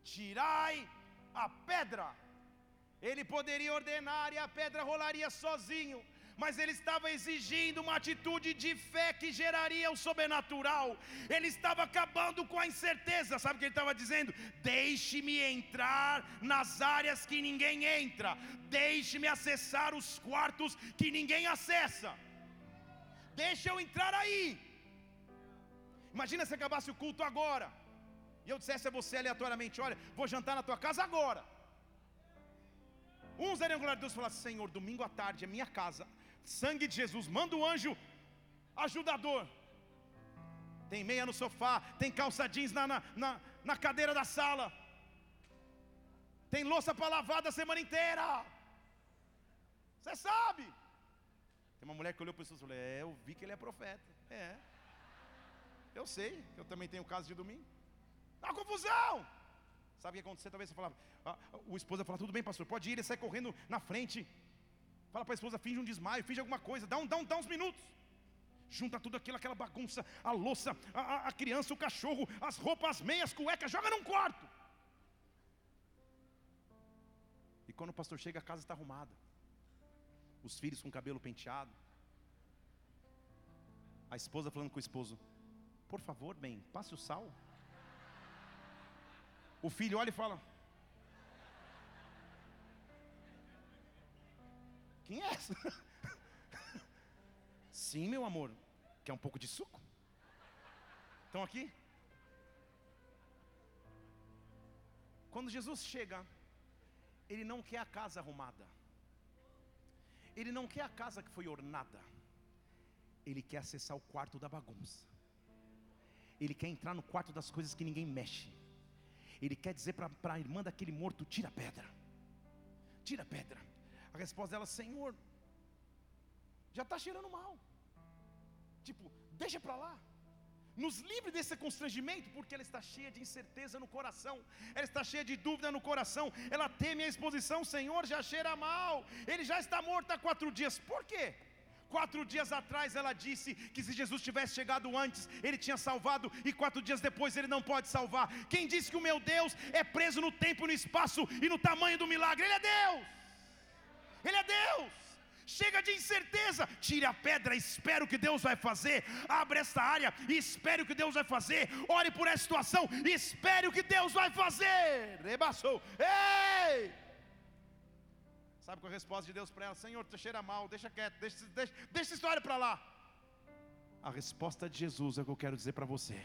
tirai a pedra. Ele poderia ordenar e a pedra rolaria sozinho, mas ele estava exigindo uma atitude de fé que geraria o sobrenatural. Ele estava acabando com a incerteza. Sabe o que ele estava dizendo? Deixe-me entrar nas áreas que ninguém entra. Deixe-me acessar os quartos que ninguém acessa. Deixa eu entrar aí. Imagina se acabasse o culto agora. E eu dissesse a você aleatoriamente: Olha, vou jantar na tua casa agora. Uns dariam glória a Deus e falassem: Senhor, domingo à tarde é minha casa, sangue de Jesus, manda o anjo ajudador. Tem meia no sofá, tem calça jeans na, na, na, na cadeira da sala, tem louça para lavar da semana inteira. Você sabe. Tem uma mulher que olhou para Jesus e falou: É, eu vi que ele é profeta. É. Eu sei, eu também tenho caso de domingo. Dá confusão. Sabe o que aconteceu? Talvez você falava, a, o esposa fala, tudo bem, pastor, pode ir, ele sai correndo na frente. Fala para a esposa, finge um desmaio, finge alguma coisa, dá, um, dá, um, dá uns minutos. Junta tudo aquilo, aquela bagunça, a louça, a, a criança, o cachorro, as roupas, as meias, cuecas, joga num quarto. E quando o pastor chega, a casa está arrumada. Os filhos com cabelo penteado. A esposa falando com o esposo: Por favor, bem, passe o sal. O filho olha e fala: Quem é essa? Sim, meu amor. Quer um pouco de suco? Estão aqui? Quando Jesus chega, Ele não quer a casa arrumada, Ele não quer a casa que foi ornada, Ele quer acessar o quarto da bagunça, Ele quer entrar no quarto das coisas que ninguém mexe, Ele quer dizer para a irmã daquele morto: tira a pedra, tira a pedra. A resposta dela, Senhor, já está cheirando mal. Tipo, deixa para lá. Nos livre desse constrangimento, porque ela está cheia de incerteza no coração, ela está cheia de dúvida no coração, ela teme a exposição, Senhor, já cheira mal, ele já está morto há quatro dias. Por quê? Quatro dias atrás ela disse que se Jesus tivesse chegado antes, ele tinha salvado, e quatro dias depois ele não pode salvar. Quem disse que o meu Deus é preso no tempo, no espaço e no tamanho do milagre? Ele é Deus. Ele é Deus. Chega de incerteza, tire a pedra, espere o que Deus vai fazer. Abre esta área e espere o que Deus vai fazer. Ore por essa situação e espere o que Deus vai fazer. Rebaçou. Ei! Sabe qual é a resposta de Deus para ela? Senhor, tu cheira mal, deixa quieto, deixa, deixa, deixa essa história para lá. A resposta de Jesus é o que eu quero dizer para você.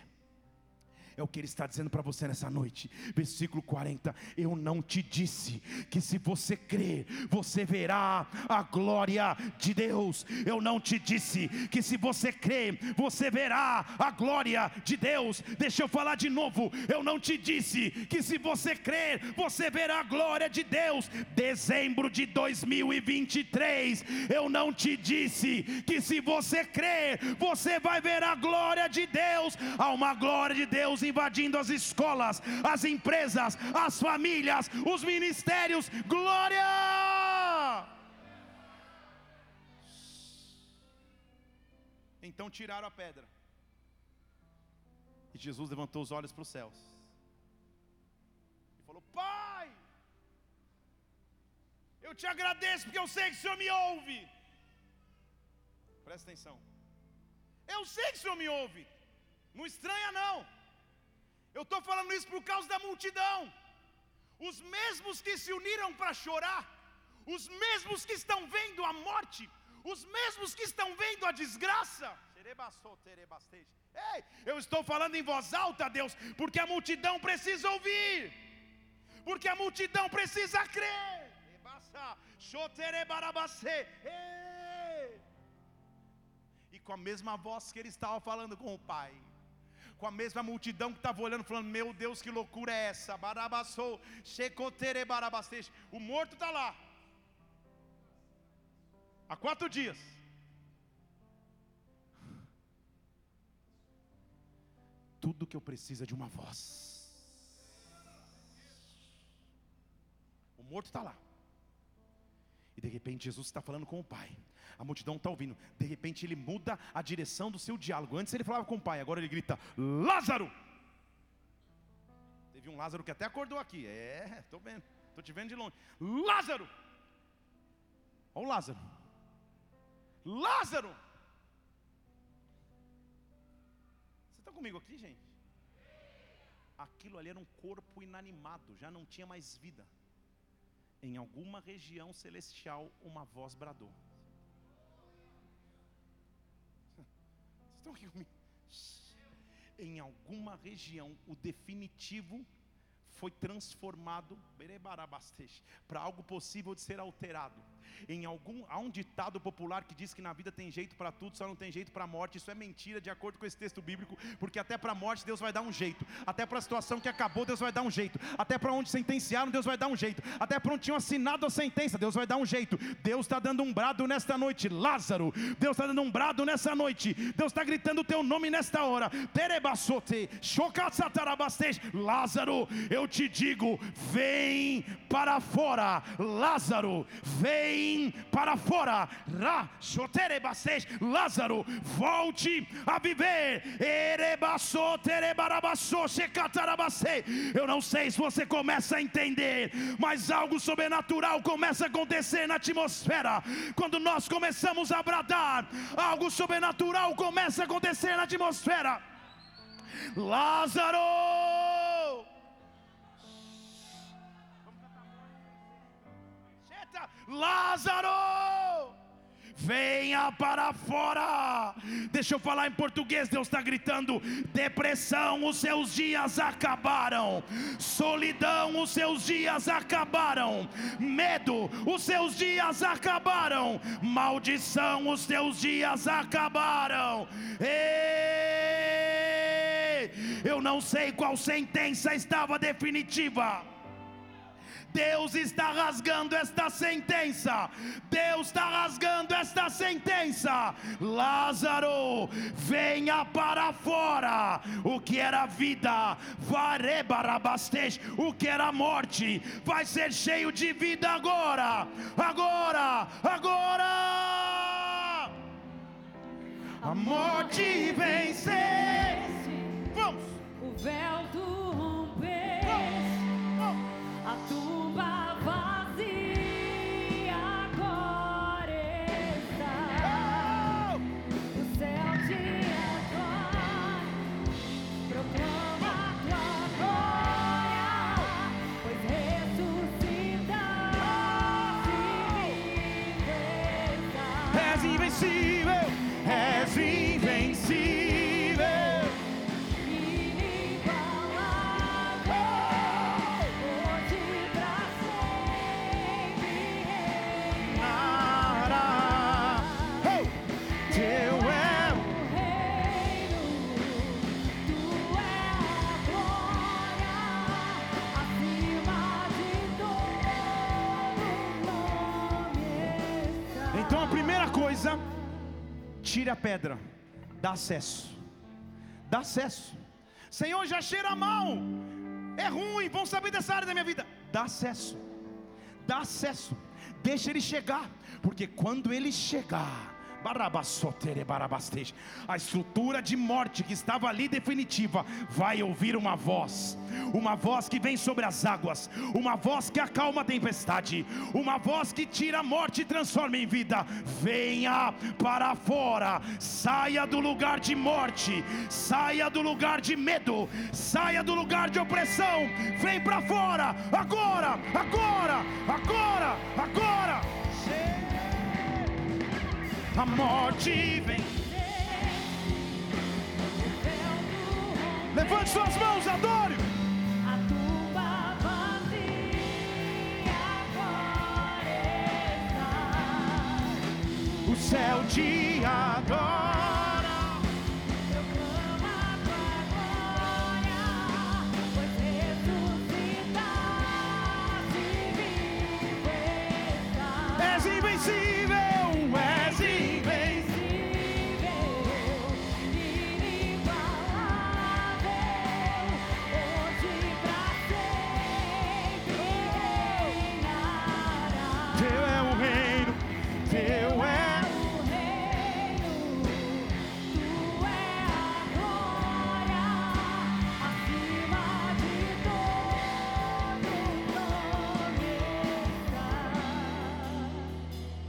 É o que Ele está dizendo para você nessa noite. Versículo 40. Eu não te disse que se você crer, você verá a glória de Deus. Eu não te disse que se você crer, você verá a glória de Deus. Deixa eu falar de novo. Eu não te disse que se você crer, você verá a glória de Deus. Dezembro de 2023. Eu não te disse que se você crer, você vai ver a glória de Deus. Há uma glória de Deus invadindo as escolas, as empresas, as famílias, os ministérios. Glória! Então tiraram a pedra. E Jesus levantou os olhos para os céus. E falou: Pai, eu te agradeço porque eu sei que o Senhor me ouve. Presta atenção. Eu sei que o Senhor me ouve. Não estranha não. Eu estou falando isso por causa da multidão. Os mesmos que se uniram para chorar, os mesmos que estão vendo a morte, os mesmos que estão vendo a desgraça. Ei, eu estou falando em voz alta, Deus, porque a multidão precisa ouvir, porque a multidão precisa crer. E com a mesma voz que ele estava falando com o Pai, com a mesma multidão que estava olhando, falando: Meu Deus, que loucura é essa? Barabassou, checotere barabastej. O morto está lá. Há quatro dias. Tudo que eu preciso é de uma voz. O morto está lá. E de repente Jesus está falando com o Pai. A multidão está ouvindo. De repente ele muda a direção do seu diálogo. Antes ele falava com o Pai, agora ele grita: Lázaro! Teve um Lázaro que até acordou aqui. É, estou vendo. Estou te vendo de longe. Lázaro! Olha o Lázaro. Lázaro! Você está comigo aqui, gente? Aquilo ali era um corpo inanimado, já não tinha mais vida em alguma região celestial uma voz bradou. Estão comigo? Em alguma região, o definitivo foi transformado para algo possível de ser alterado em algum há um ditado popular que diz que na vida tem jeito para tudo, só não tem jeito para a morte. Isso é mentira de acordo com esse texto bíblico, porque até para a morte Deus vai dar um jeito, até para a situação que acabou Deus vai dar um jeito, até para onde sentenciaram Deus vai dar um jeito, até para onde tinham assinado a sentença Deus vai dar um jeito. Deus está dando um brado nesta noite, Lázaro. Deus está dando um brado nessa noite. Deus está gritando o teu nome nesta hora. Terebassote, Lázaro, eu te digo, vem para fora. Lázaro, vem para fora. Lázaro, volte a viver. Eu não sei se você começa a entender, mas algo sobrenatural começa a acontecer na atmosfera. Quando nós começamos a bradar, algo sobrenatural começa a acontecer na atmosfera. Lázaro! Lázaro! venha para fora. Deixa eu falar em português, Deus está gritando: depressão, os seus dias acabaram, solidão, os seus dias acabaram, medo, os seus dias acabaram, maldição, os seus dias acabaram. Ei, eu não sei qual sentença estava definitiva Deus está rasgando esta sentença. Deus está rasgando esta sentença. Lázaro, venha para fora. O que era vida, varebarabastej, o que era morte, vai ser cheio de vida agora. Agora, agora. A morte vencer. Vamos. O véu do tire a pedra, dá acesso. Dá acesso. Senhor, já cheira mal. É ruim, vão saber dessa área da minha vida. Dá acesso. Dá acesso. Deixa ele chegar, porque quando ele chegar, a estrutura de morte que estava ali definitiva vai ouvir uma voz, uma voz que vem sobre as águas, uma voz que acalma a tempestade, uma voz que tira a morte e transforma em vida. Venha para fora, saia do lugar de morte, saia do lugar de medo, saia do lugar de opressão. Vem para fora, agora, agora, agora, agora. A morte vem. Levante suas mãos, adore. A tumba vazia agora está. O céu te adora.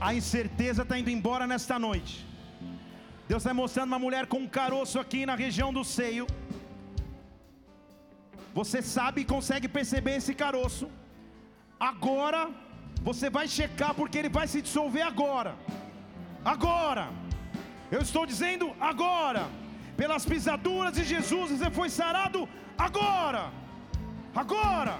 A incerteza está indo embora nesta noite. Deus está mostrando uma mulher com um caroço aqui na região do seio. Você sabe e consegue perceber esse caroço. Agora, você vai checar porque ele vai se dissolver agora. Agora. Eu estou dizendo agora. Pelas pisaduras de Jesus, você foi sarado agora. Agora.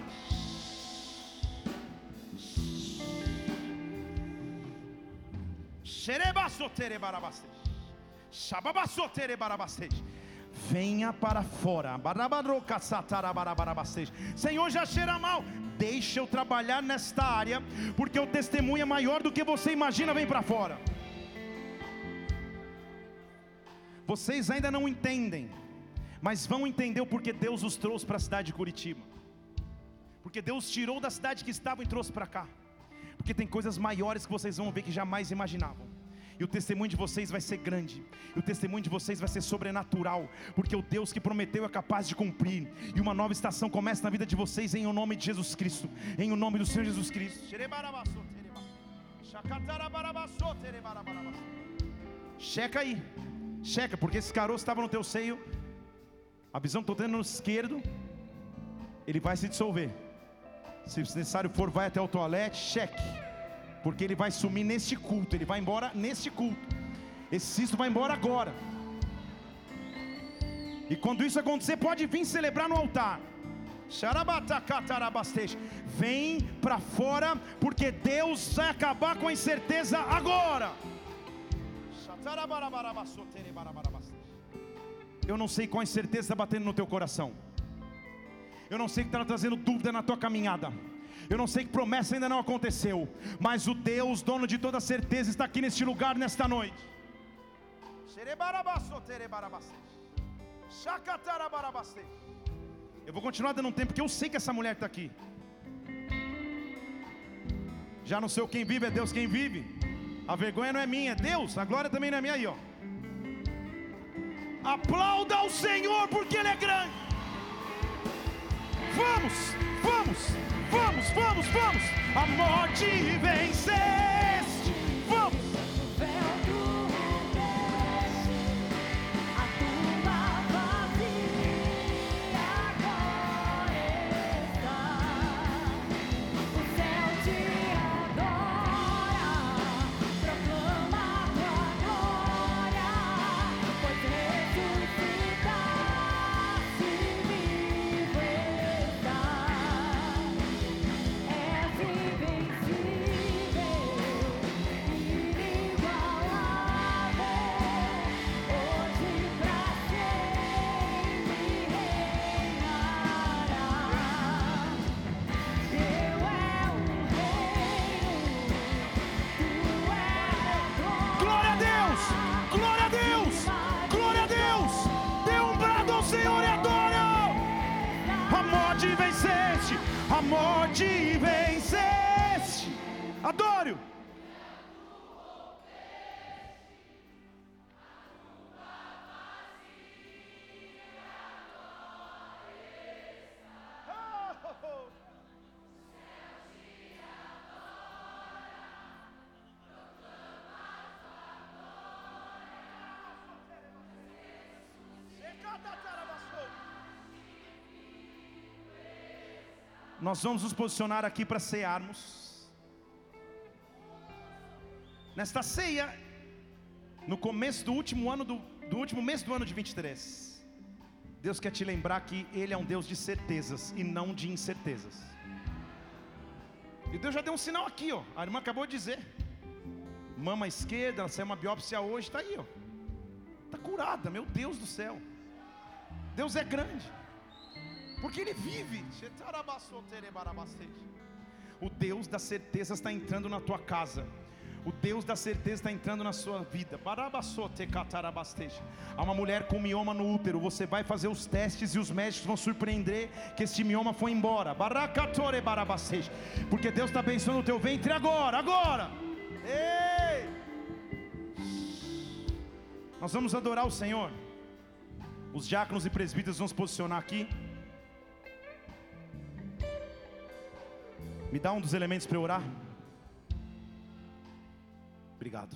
Venha para fora. Senhor, já cheira mal. Deixa eu trabalhar nesta área, porque o testemunho é maior do que você imagina. Vem para fora. Vocês ainda não entendem, mas vão entender o porquê Deus os trouxe para a cidade de Curitiba. Porque Deus tirou da cidade que estavam e trouxe para cá. Porque tem coisas maiores que vocês vão ver que jamais imaginavam. E o testemunho de vocês vai ser grande. E o testemunho de vocês vai ser sobrenatural. Porque o Deus que prometeu é capaz de cumprir. E uma nova estação começa na vida de vocês em o nome de Jesus Cristo. Em o nome do Senhor Jesus Cristo. Checa aí. Checa, porque esse caroço estava no teu seio. A visão que estou tendo no esquerdo. Ele vai se dissolver. Se necessário for, vai até o toalete, cheque. Porque ele vai sumir neste culto. Ele vai embora neste culto. Esse cisto vai embora agora. E quando isso acontecer, pode vir celebrar no altar. Vem para fora, porque Deus vai acabar com a incerteza agora. Eu não sei qual incerteza está batendo no teu coração. Eu não sei que está trazendo dúvida na tua caminhada. Eu não sei que promessa ainda não aconteceu. Mas o Deus, dono de toda certeza, está aqui neste lugar nesta noite. Eu vou continuar dando um tempo, porque eu sei que essa mulher está aqui. Já não sei quem vive, é Deus quem vive. A vergonha não é minha, é Deus. A glória também não é minha aí, ó. Aplauda o Senhor, porque Ele é grande. Vamos, vamos, vamos, vamos, vamos. A morte venceste. Nós vamos nos posicionar aqui para cearmos. Nesta ceia, no começo do último ano do, do último mês do ano de 23. Deus quer te lembrar que Ele é um Deus de certezas e não de incertezas. E Deus já deu um sinal aqui, ó. A irmã acabou de dizer. Mama esquerda, ela saiu uma biópsia hoje, está aí, ó. Está curada, meu Deus do céu. Deus é grande. Porque Ele vive. O Deus da certeza está entrando na tua casa. O Deus da certeza está entrando na sua vida. Há uma mulher com mioma no útero. Você vai fazer os testes e os médicos vão surpreender que este mioma foi embora. Porque Deus está abençoando o teu ventre agora, agora. Ei! Nós vamos adorar o Senhor. Os diáconos e presbíteros vão se posicionar aqui. Me dá um dos elementos para orar. Obrigado.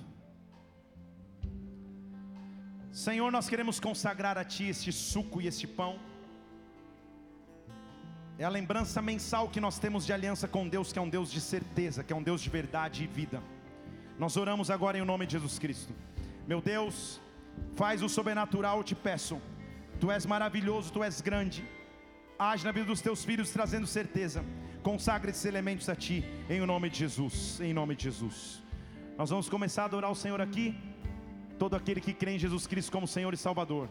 Senhor, nós queremos consagrar a Ti este suco e este pão. É a lembrança mensal que nós temos de aliança com Deus, que é um Deus de certeza, que é um Deus de verdade e vida. Nós oramos agora em nome de Jesus Cristo. Meu Deus, faz o sobrenatural, eu te peço. Tu és maravilhoso, tu és grande. Age na vida dos teus filhos, trazendo certeza. Consagra esses elementos a ti, em nome de Jesus. Em nome de Jesus. Nós vamos começar a adorar o Senhor aqui. Todo aquele que crê em Jesus Cristo como Senhor e Salvador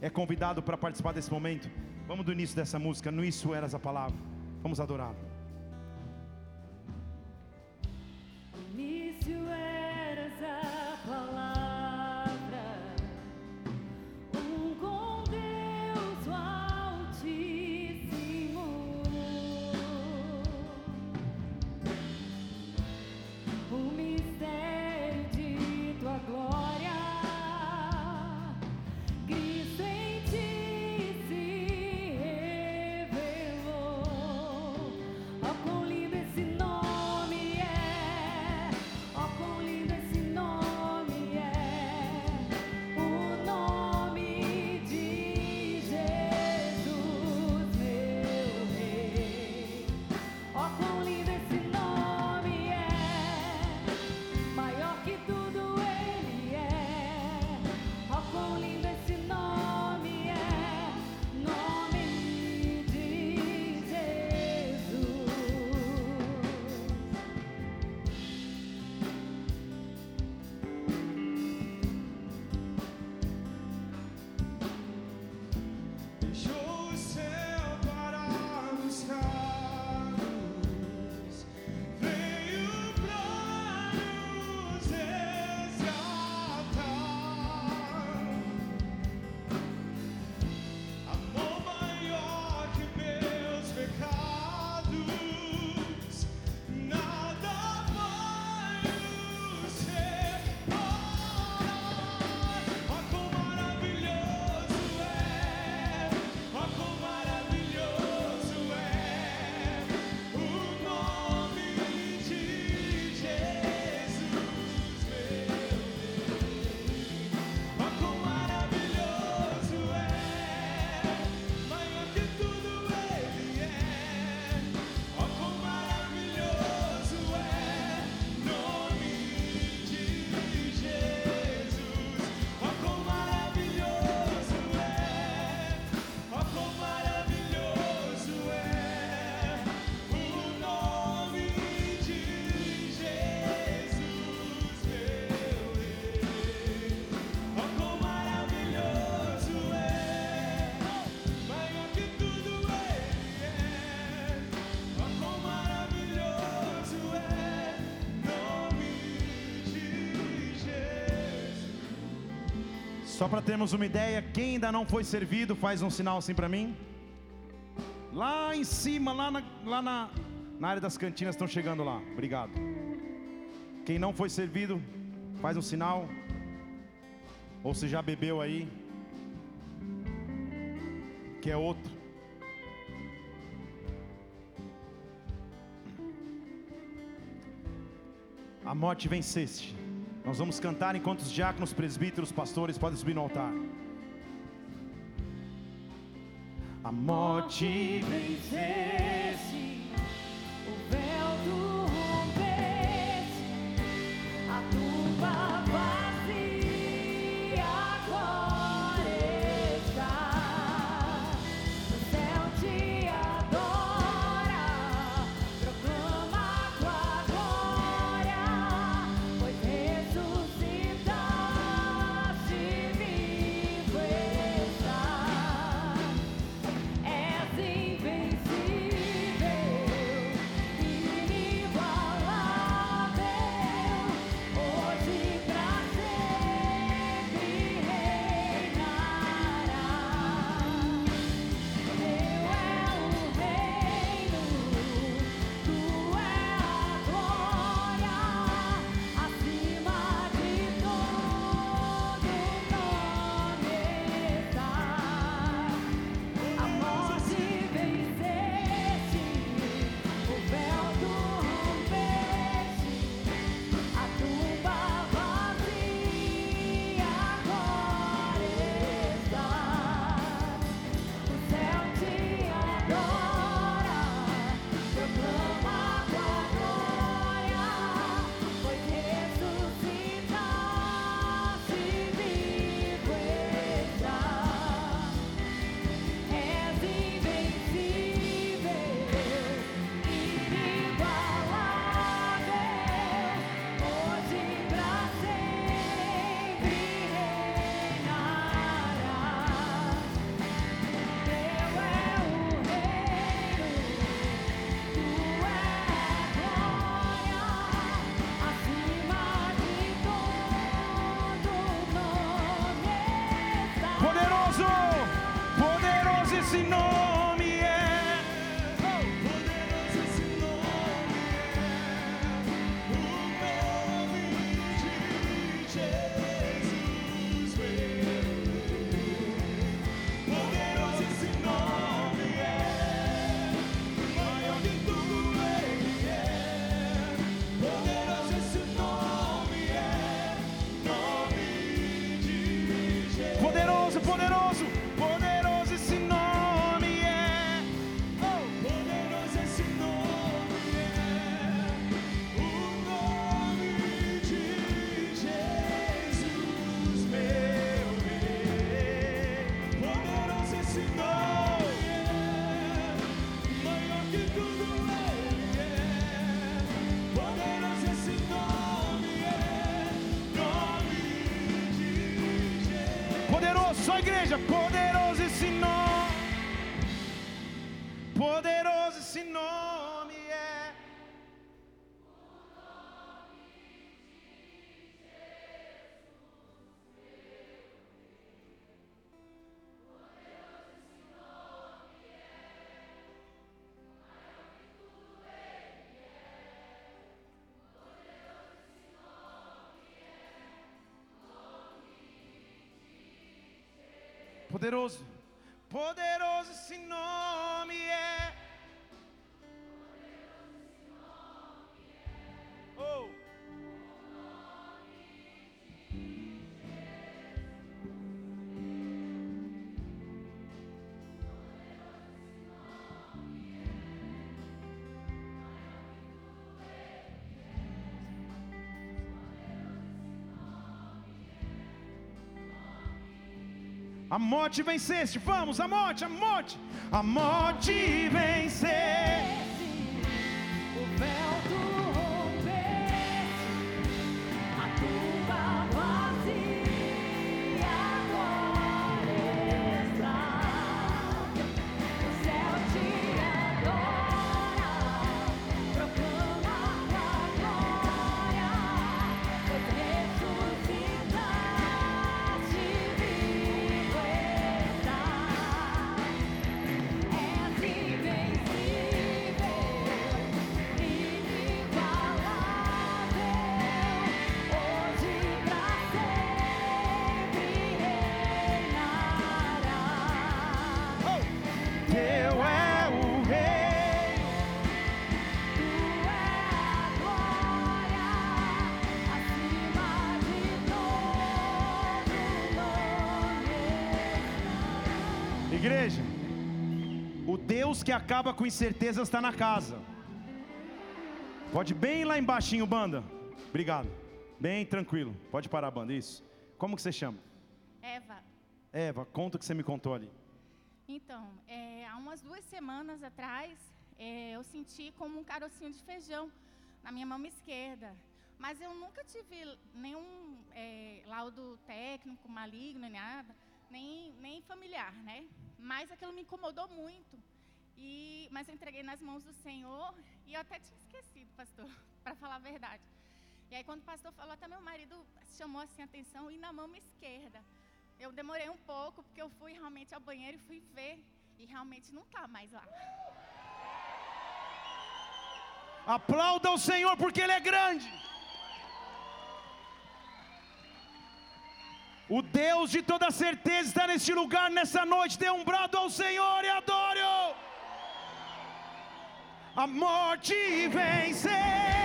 é convidado para participar desse momento. Vamos do início dessa música. No isso eras a palavra. Vamos adorá-lo. Só para termos uma ideia, quem ainda não foi servido, faz um sinal assim para mim. Lá em cima, lá, na, lá na, na área das cantinas estão chegando lá. Obrigado. Quem não foi servido, faz um sinal. Ou se já bebeu aí, que é outro. A morte venceste. Nós vamos cantar enquanto os diáconos, presbíteros, pastores podem subir no altar. A morte venceste, Poderoso, poderoso esse nome é. A morte venceste, vamos, a morte, a morte, a morte venceste. Deus que acaba com incertezas está na casa. Pode bem lá embaixinho, banda. Obrigado. Bem tranquilo. Pode parar, banda. Isso. Como que você chama? Eva, Eva, conta o que você me contou ali. então, é, há umas duas semanas atrás, é, eu senti como um carocinho de feijão na minha mão esquerda. Mas eu nunca tive nenhum é, laudo técnico, maligno, nem nada, nem, nem familiar, né? Mas aquilo me incomodou muito. E, mas eu entreguei nas mãos do Senhor e eu até tinha esquecido, pastor, para falar a verdade. E aí, quando o pastor falou, até meu marido chamou assim a atenção e na mão esquerda. Eu demorei um pouco, porque eu fui realmente ao banheiro e fui ver. E realmente não está mais lá. Aplauda o Senhor porque Ele é grande. O Deus de toda certeza está neste lugar, nessa noite. Dê um brado ao Senhor e adore-o. A morte venceste.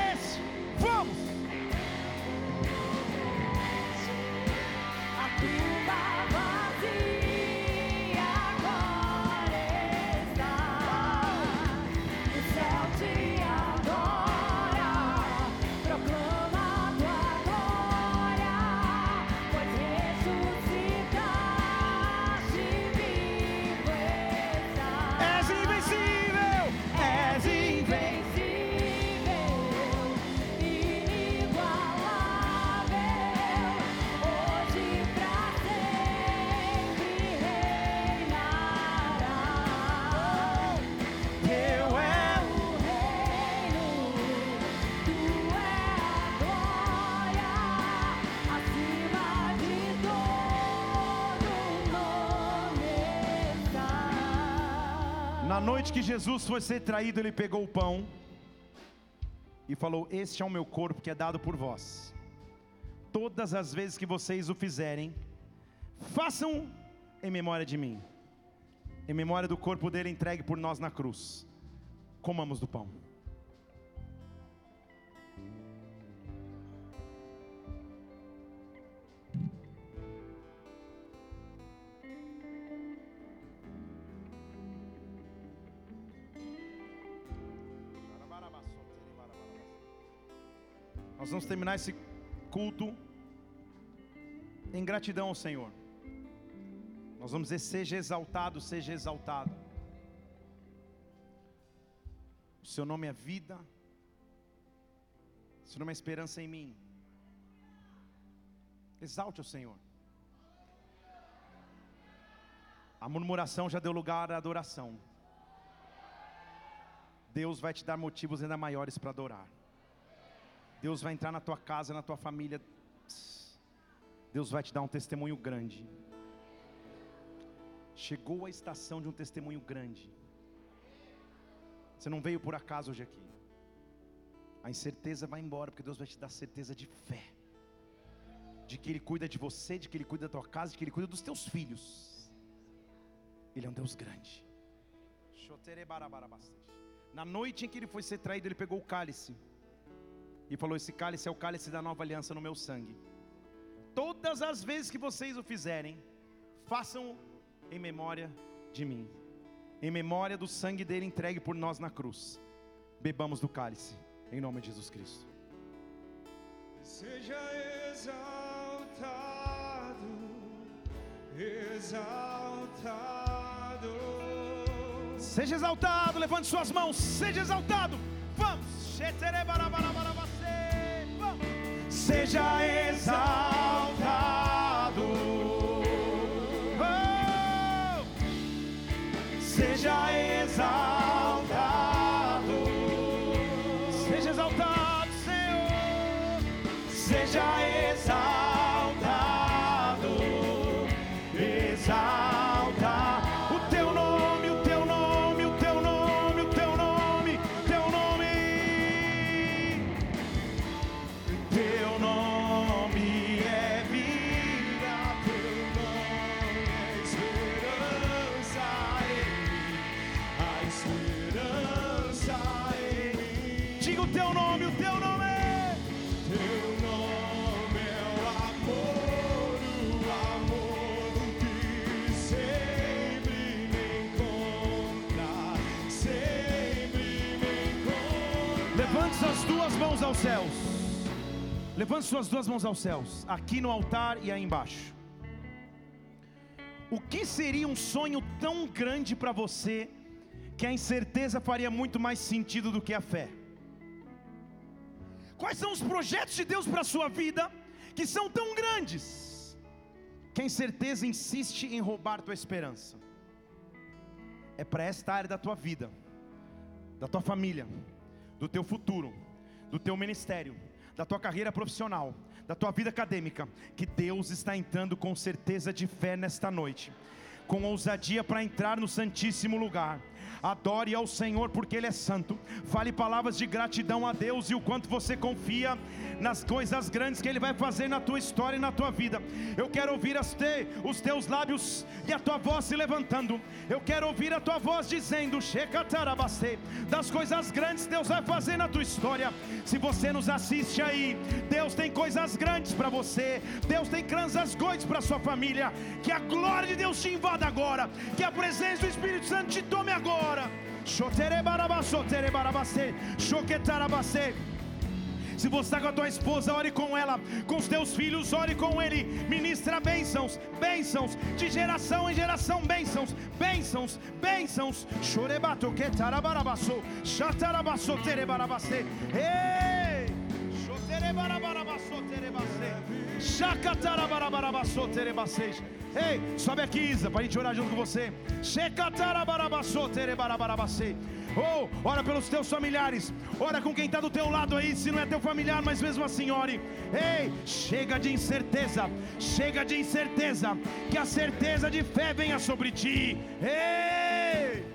Noite que Jesus foi ser traído, ele pegou o pão e falou: Este é o meu corpo que é dado por vós. Todas as vezes que vocês o fizerem, façam em memória de mim, em memória do corpo dele entregue por nós na cruz. Comamos do pão. Nós vamos terminar esse culto em gratidão ao Senhor. Nós vamos dizer: seja exaltado, seja exaltado. O seu nome é vida, o seu nome é esperança em mim. Exalte o Senhor. A murmuração já deu lugar à adoração. Deus vai te dar motivos ainda maiores para adorar. Deus vai entrar na tua casa, na tua família. Deus vai te dar um testemunho grande. Chegou a estação de um testemunho grande. Você não veio por acaso hoje aqui. A incerteza vai embora, porque Deus vai te dar certeza de fé. De que Ele cuida de você, de que Ele cuida da tua casa, de que Ele cuida dos teus filhos. Ele é um Deus grande. Na noite em que ele foi ser traído, ele pegou o cálice e falou: Esse cálice é o cálice da nova aliança no meu sangue. Todas as vezes que vocês o fizerem, façam em memória de mim, em memória do sangue dele entregue por nós na cruz. Bebamos do cálice, em nome de Jesus Cristo. Seja exaltado, exaltado. Seja exaltado, levante suas mãos, seja exaltado. Vamos. Seja exaltado. Oh! Seja exaltado. Seja exaltado, Senhor. Seja exaltado. Diga o teu nome, o teu nome. Teu nome é o amor, o amor que sempre me encontra, sempre me encontra. Levante suas duas mãos aos céus. Levante suas duas mãos aos céus, aqui no altar e aí embaixo. O que seria um sonho tão grande para você que a incerteza faria muito mais sentido do que a fé? Quais são os projetos de Deus para a sua vida que são tão grandes que a incerteza insiste em roubar tua esperança? É para esta área da tua vida, da tua família, do teu futuro, do teu ministério, da tua carreira profissional, da tua vida acadêmica, que Deus está entrando com certeza de fé nesta noite, com ousadia para entrar no Santíssimo Lugar. Adore ao Senhor porque Ele é santo. Fale palavras de gratidão a Deus e o quanto você confia nas coisas grandes que Ele vai fazer na tua história e na tua vida. Eu quero ouvir te, os teus lábios e a tua voz se levantando. Eu quero ouvir a tua voz dizendo: Shekatarabastê, das coisas grandes Deus vai fazer na tua história. Se você nos assiste aí, Deus tem coisas grandes para você. Deus tem coisas grandes para sua família. Que a glória de Deus te invada agora. Que a presença do Espírito Santo te tome agora. Shoketarabastê. Se você está com a tua esposa, ore com ela. Com os teus filhos, ore com ele. Ministra bênçãos, bênçãos, de geração em geração, bênçãos, bênçãos, bênçãos. Chorebato que tarabarabaço, chatarabaço terebarabacê. Ei! Choterebarabarabaço terebacê. Ei, sobe aqui, Isa, para a gente orar junto com você. Oh, ora pelos teus familiares, ora com quem está do teu lado aí, se não é teu familiar, mas mesmo assim ore. Ei, chega de incerteza, chega de incerteza, que a certeza de fé venha sobre ti. Ei!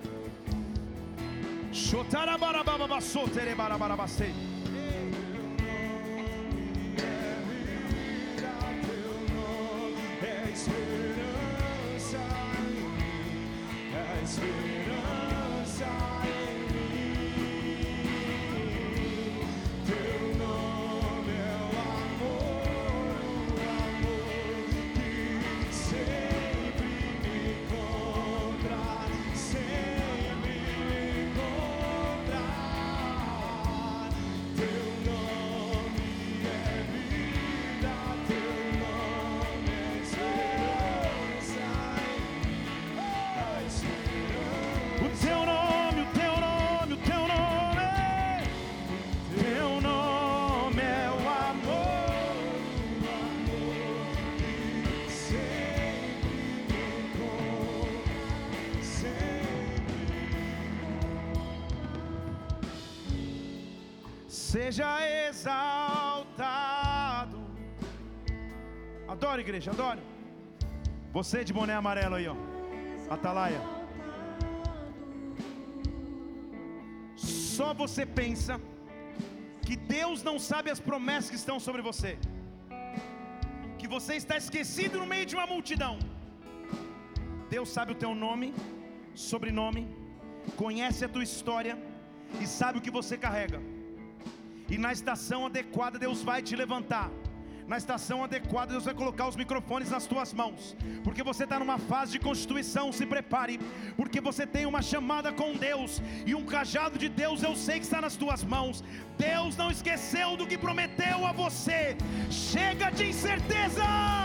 Shotarabarabababaçoterebarabarabaçê. Nome é esperança em mim, é seja exaltado. Adore, igreja, adore. Você de boné amarelo aí, ó. Atalaia. Só você pensa que Deus não sabe as promessas que estão sobre você. Que você está esquecido no meio de uma multidão. Deus sabe o teu nome, sobrenome, conhece a tua história e sabe o que você carrega. E na estação adequada Deus vai te levantar. Na estação adequada Deus vai colocar os microfones nas tuas mãos. Porque você está numa fase de constituição, se prepare. Porque você tem uma chamada com Deus. E um cajado de Deus eu sei que está nas tuas mãos. Deus não esqueceu do que prometeu a você. Chega de incerteza.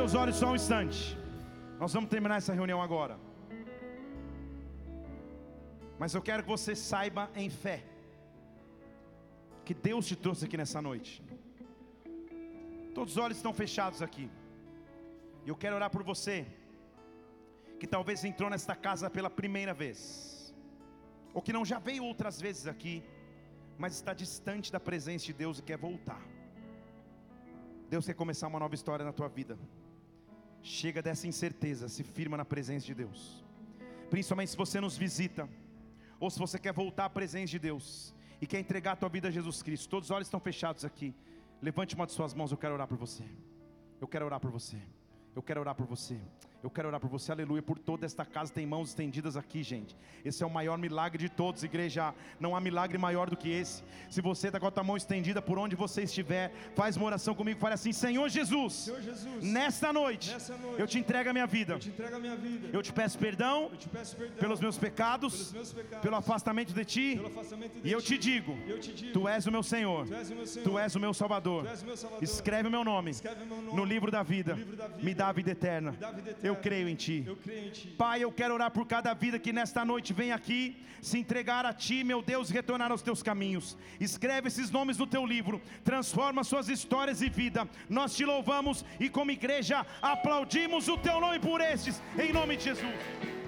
Seus olhos só um instante. Nós vamos terminar essa reunião agora. Mas eu quero que você saiba em fé que Deus te trouxe aqui nessa noite. Todos os olhos estão fechados aqui. E eu quero orar por você que talvez entrou nesta casa pela primeira vez, ou que não já veio outras vezes aqui, mas está distante da presença de Deus e quer voltar. Deus quer começar uma nova história na tua vida. Chega dessa incerteza, se firma na presença de Deus. Principalmente se você nos visita, ou se você quer voltar à presença de Deus e quer entregar a tua vida a Jesus Cristo. Todos os olhos estão fechados aqui. Levante uma de suas mãos, eu quero orar por você. Eu quero orar por você. Eu quero orar por você. Eu quero orar por você, aleluia. Por toda esta casa tem mãos estendidas aqui, gente. Esse é o maior milagre de todos, igreja. Não há milagre maior do que esse. Se você está com a tua mão estendida por onde você estiver, faz uma oração comigo. Fale assim: Senhor Jesus, Senhor Jesus, nesta noite, nessa noite, eu te entrego a minha vida. eu te a minha vida. Eu te peço perdão Eu te peço perdão pelos meus pecados, pelos meus pecados, pelo afastamento de ti. pelo afastamento de E eu te digo: eu te digo, Tu és o meu Senhor. Tu és o meu Senhor. Tu és o meu Salvador. Tu és o meu Salvador. Escreve o meu nome Escreve meu nome no livro da vida. livro da vida. Me dá a vida eterna. Me dá a vida eterna. Eu creio em ti. Eu creio em ti. Pai, eu quero orar por cada vida que nesta noite vem aqui se entregar a Ti, meu Deus, e retornar aos Teus caminhos. Escreve esses nomes no Teu livro, transforma suas histórias e vida. Nós te louvamos e, como igreja, aplaudimos o Teu nome por estes, em nome de Jesus.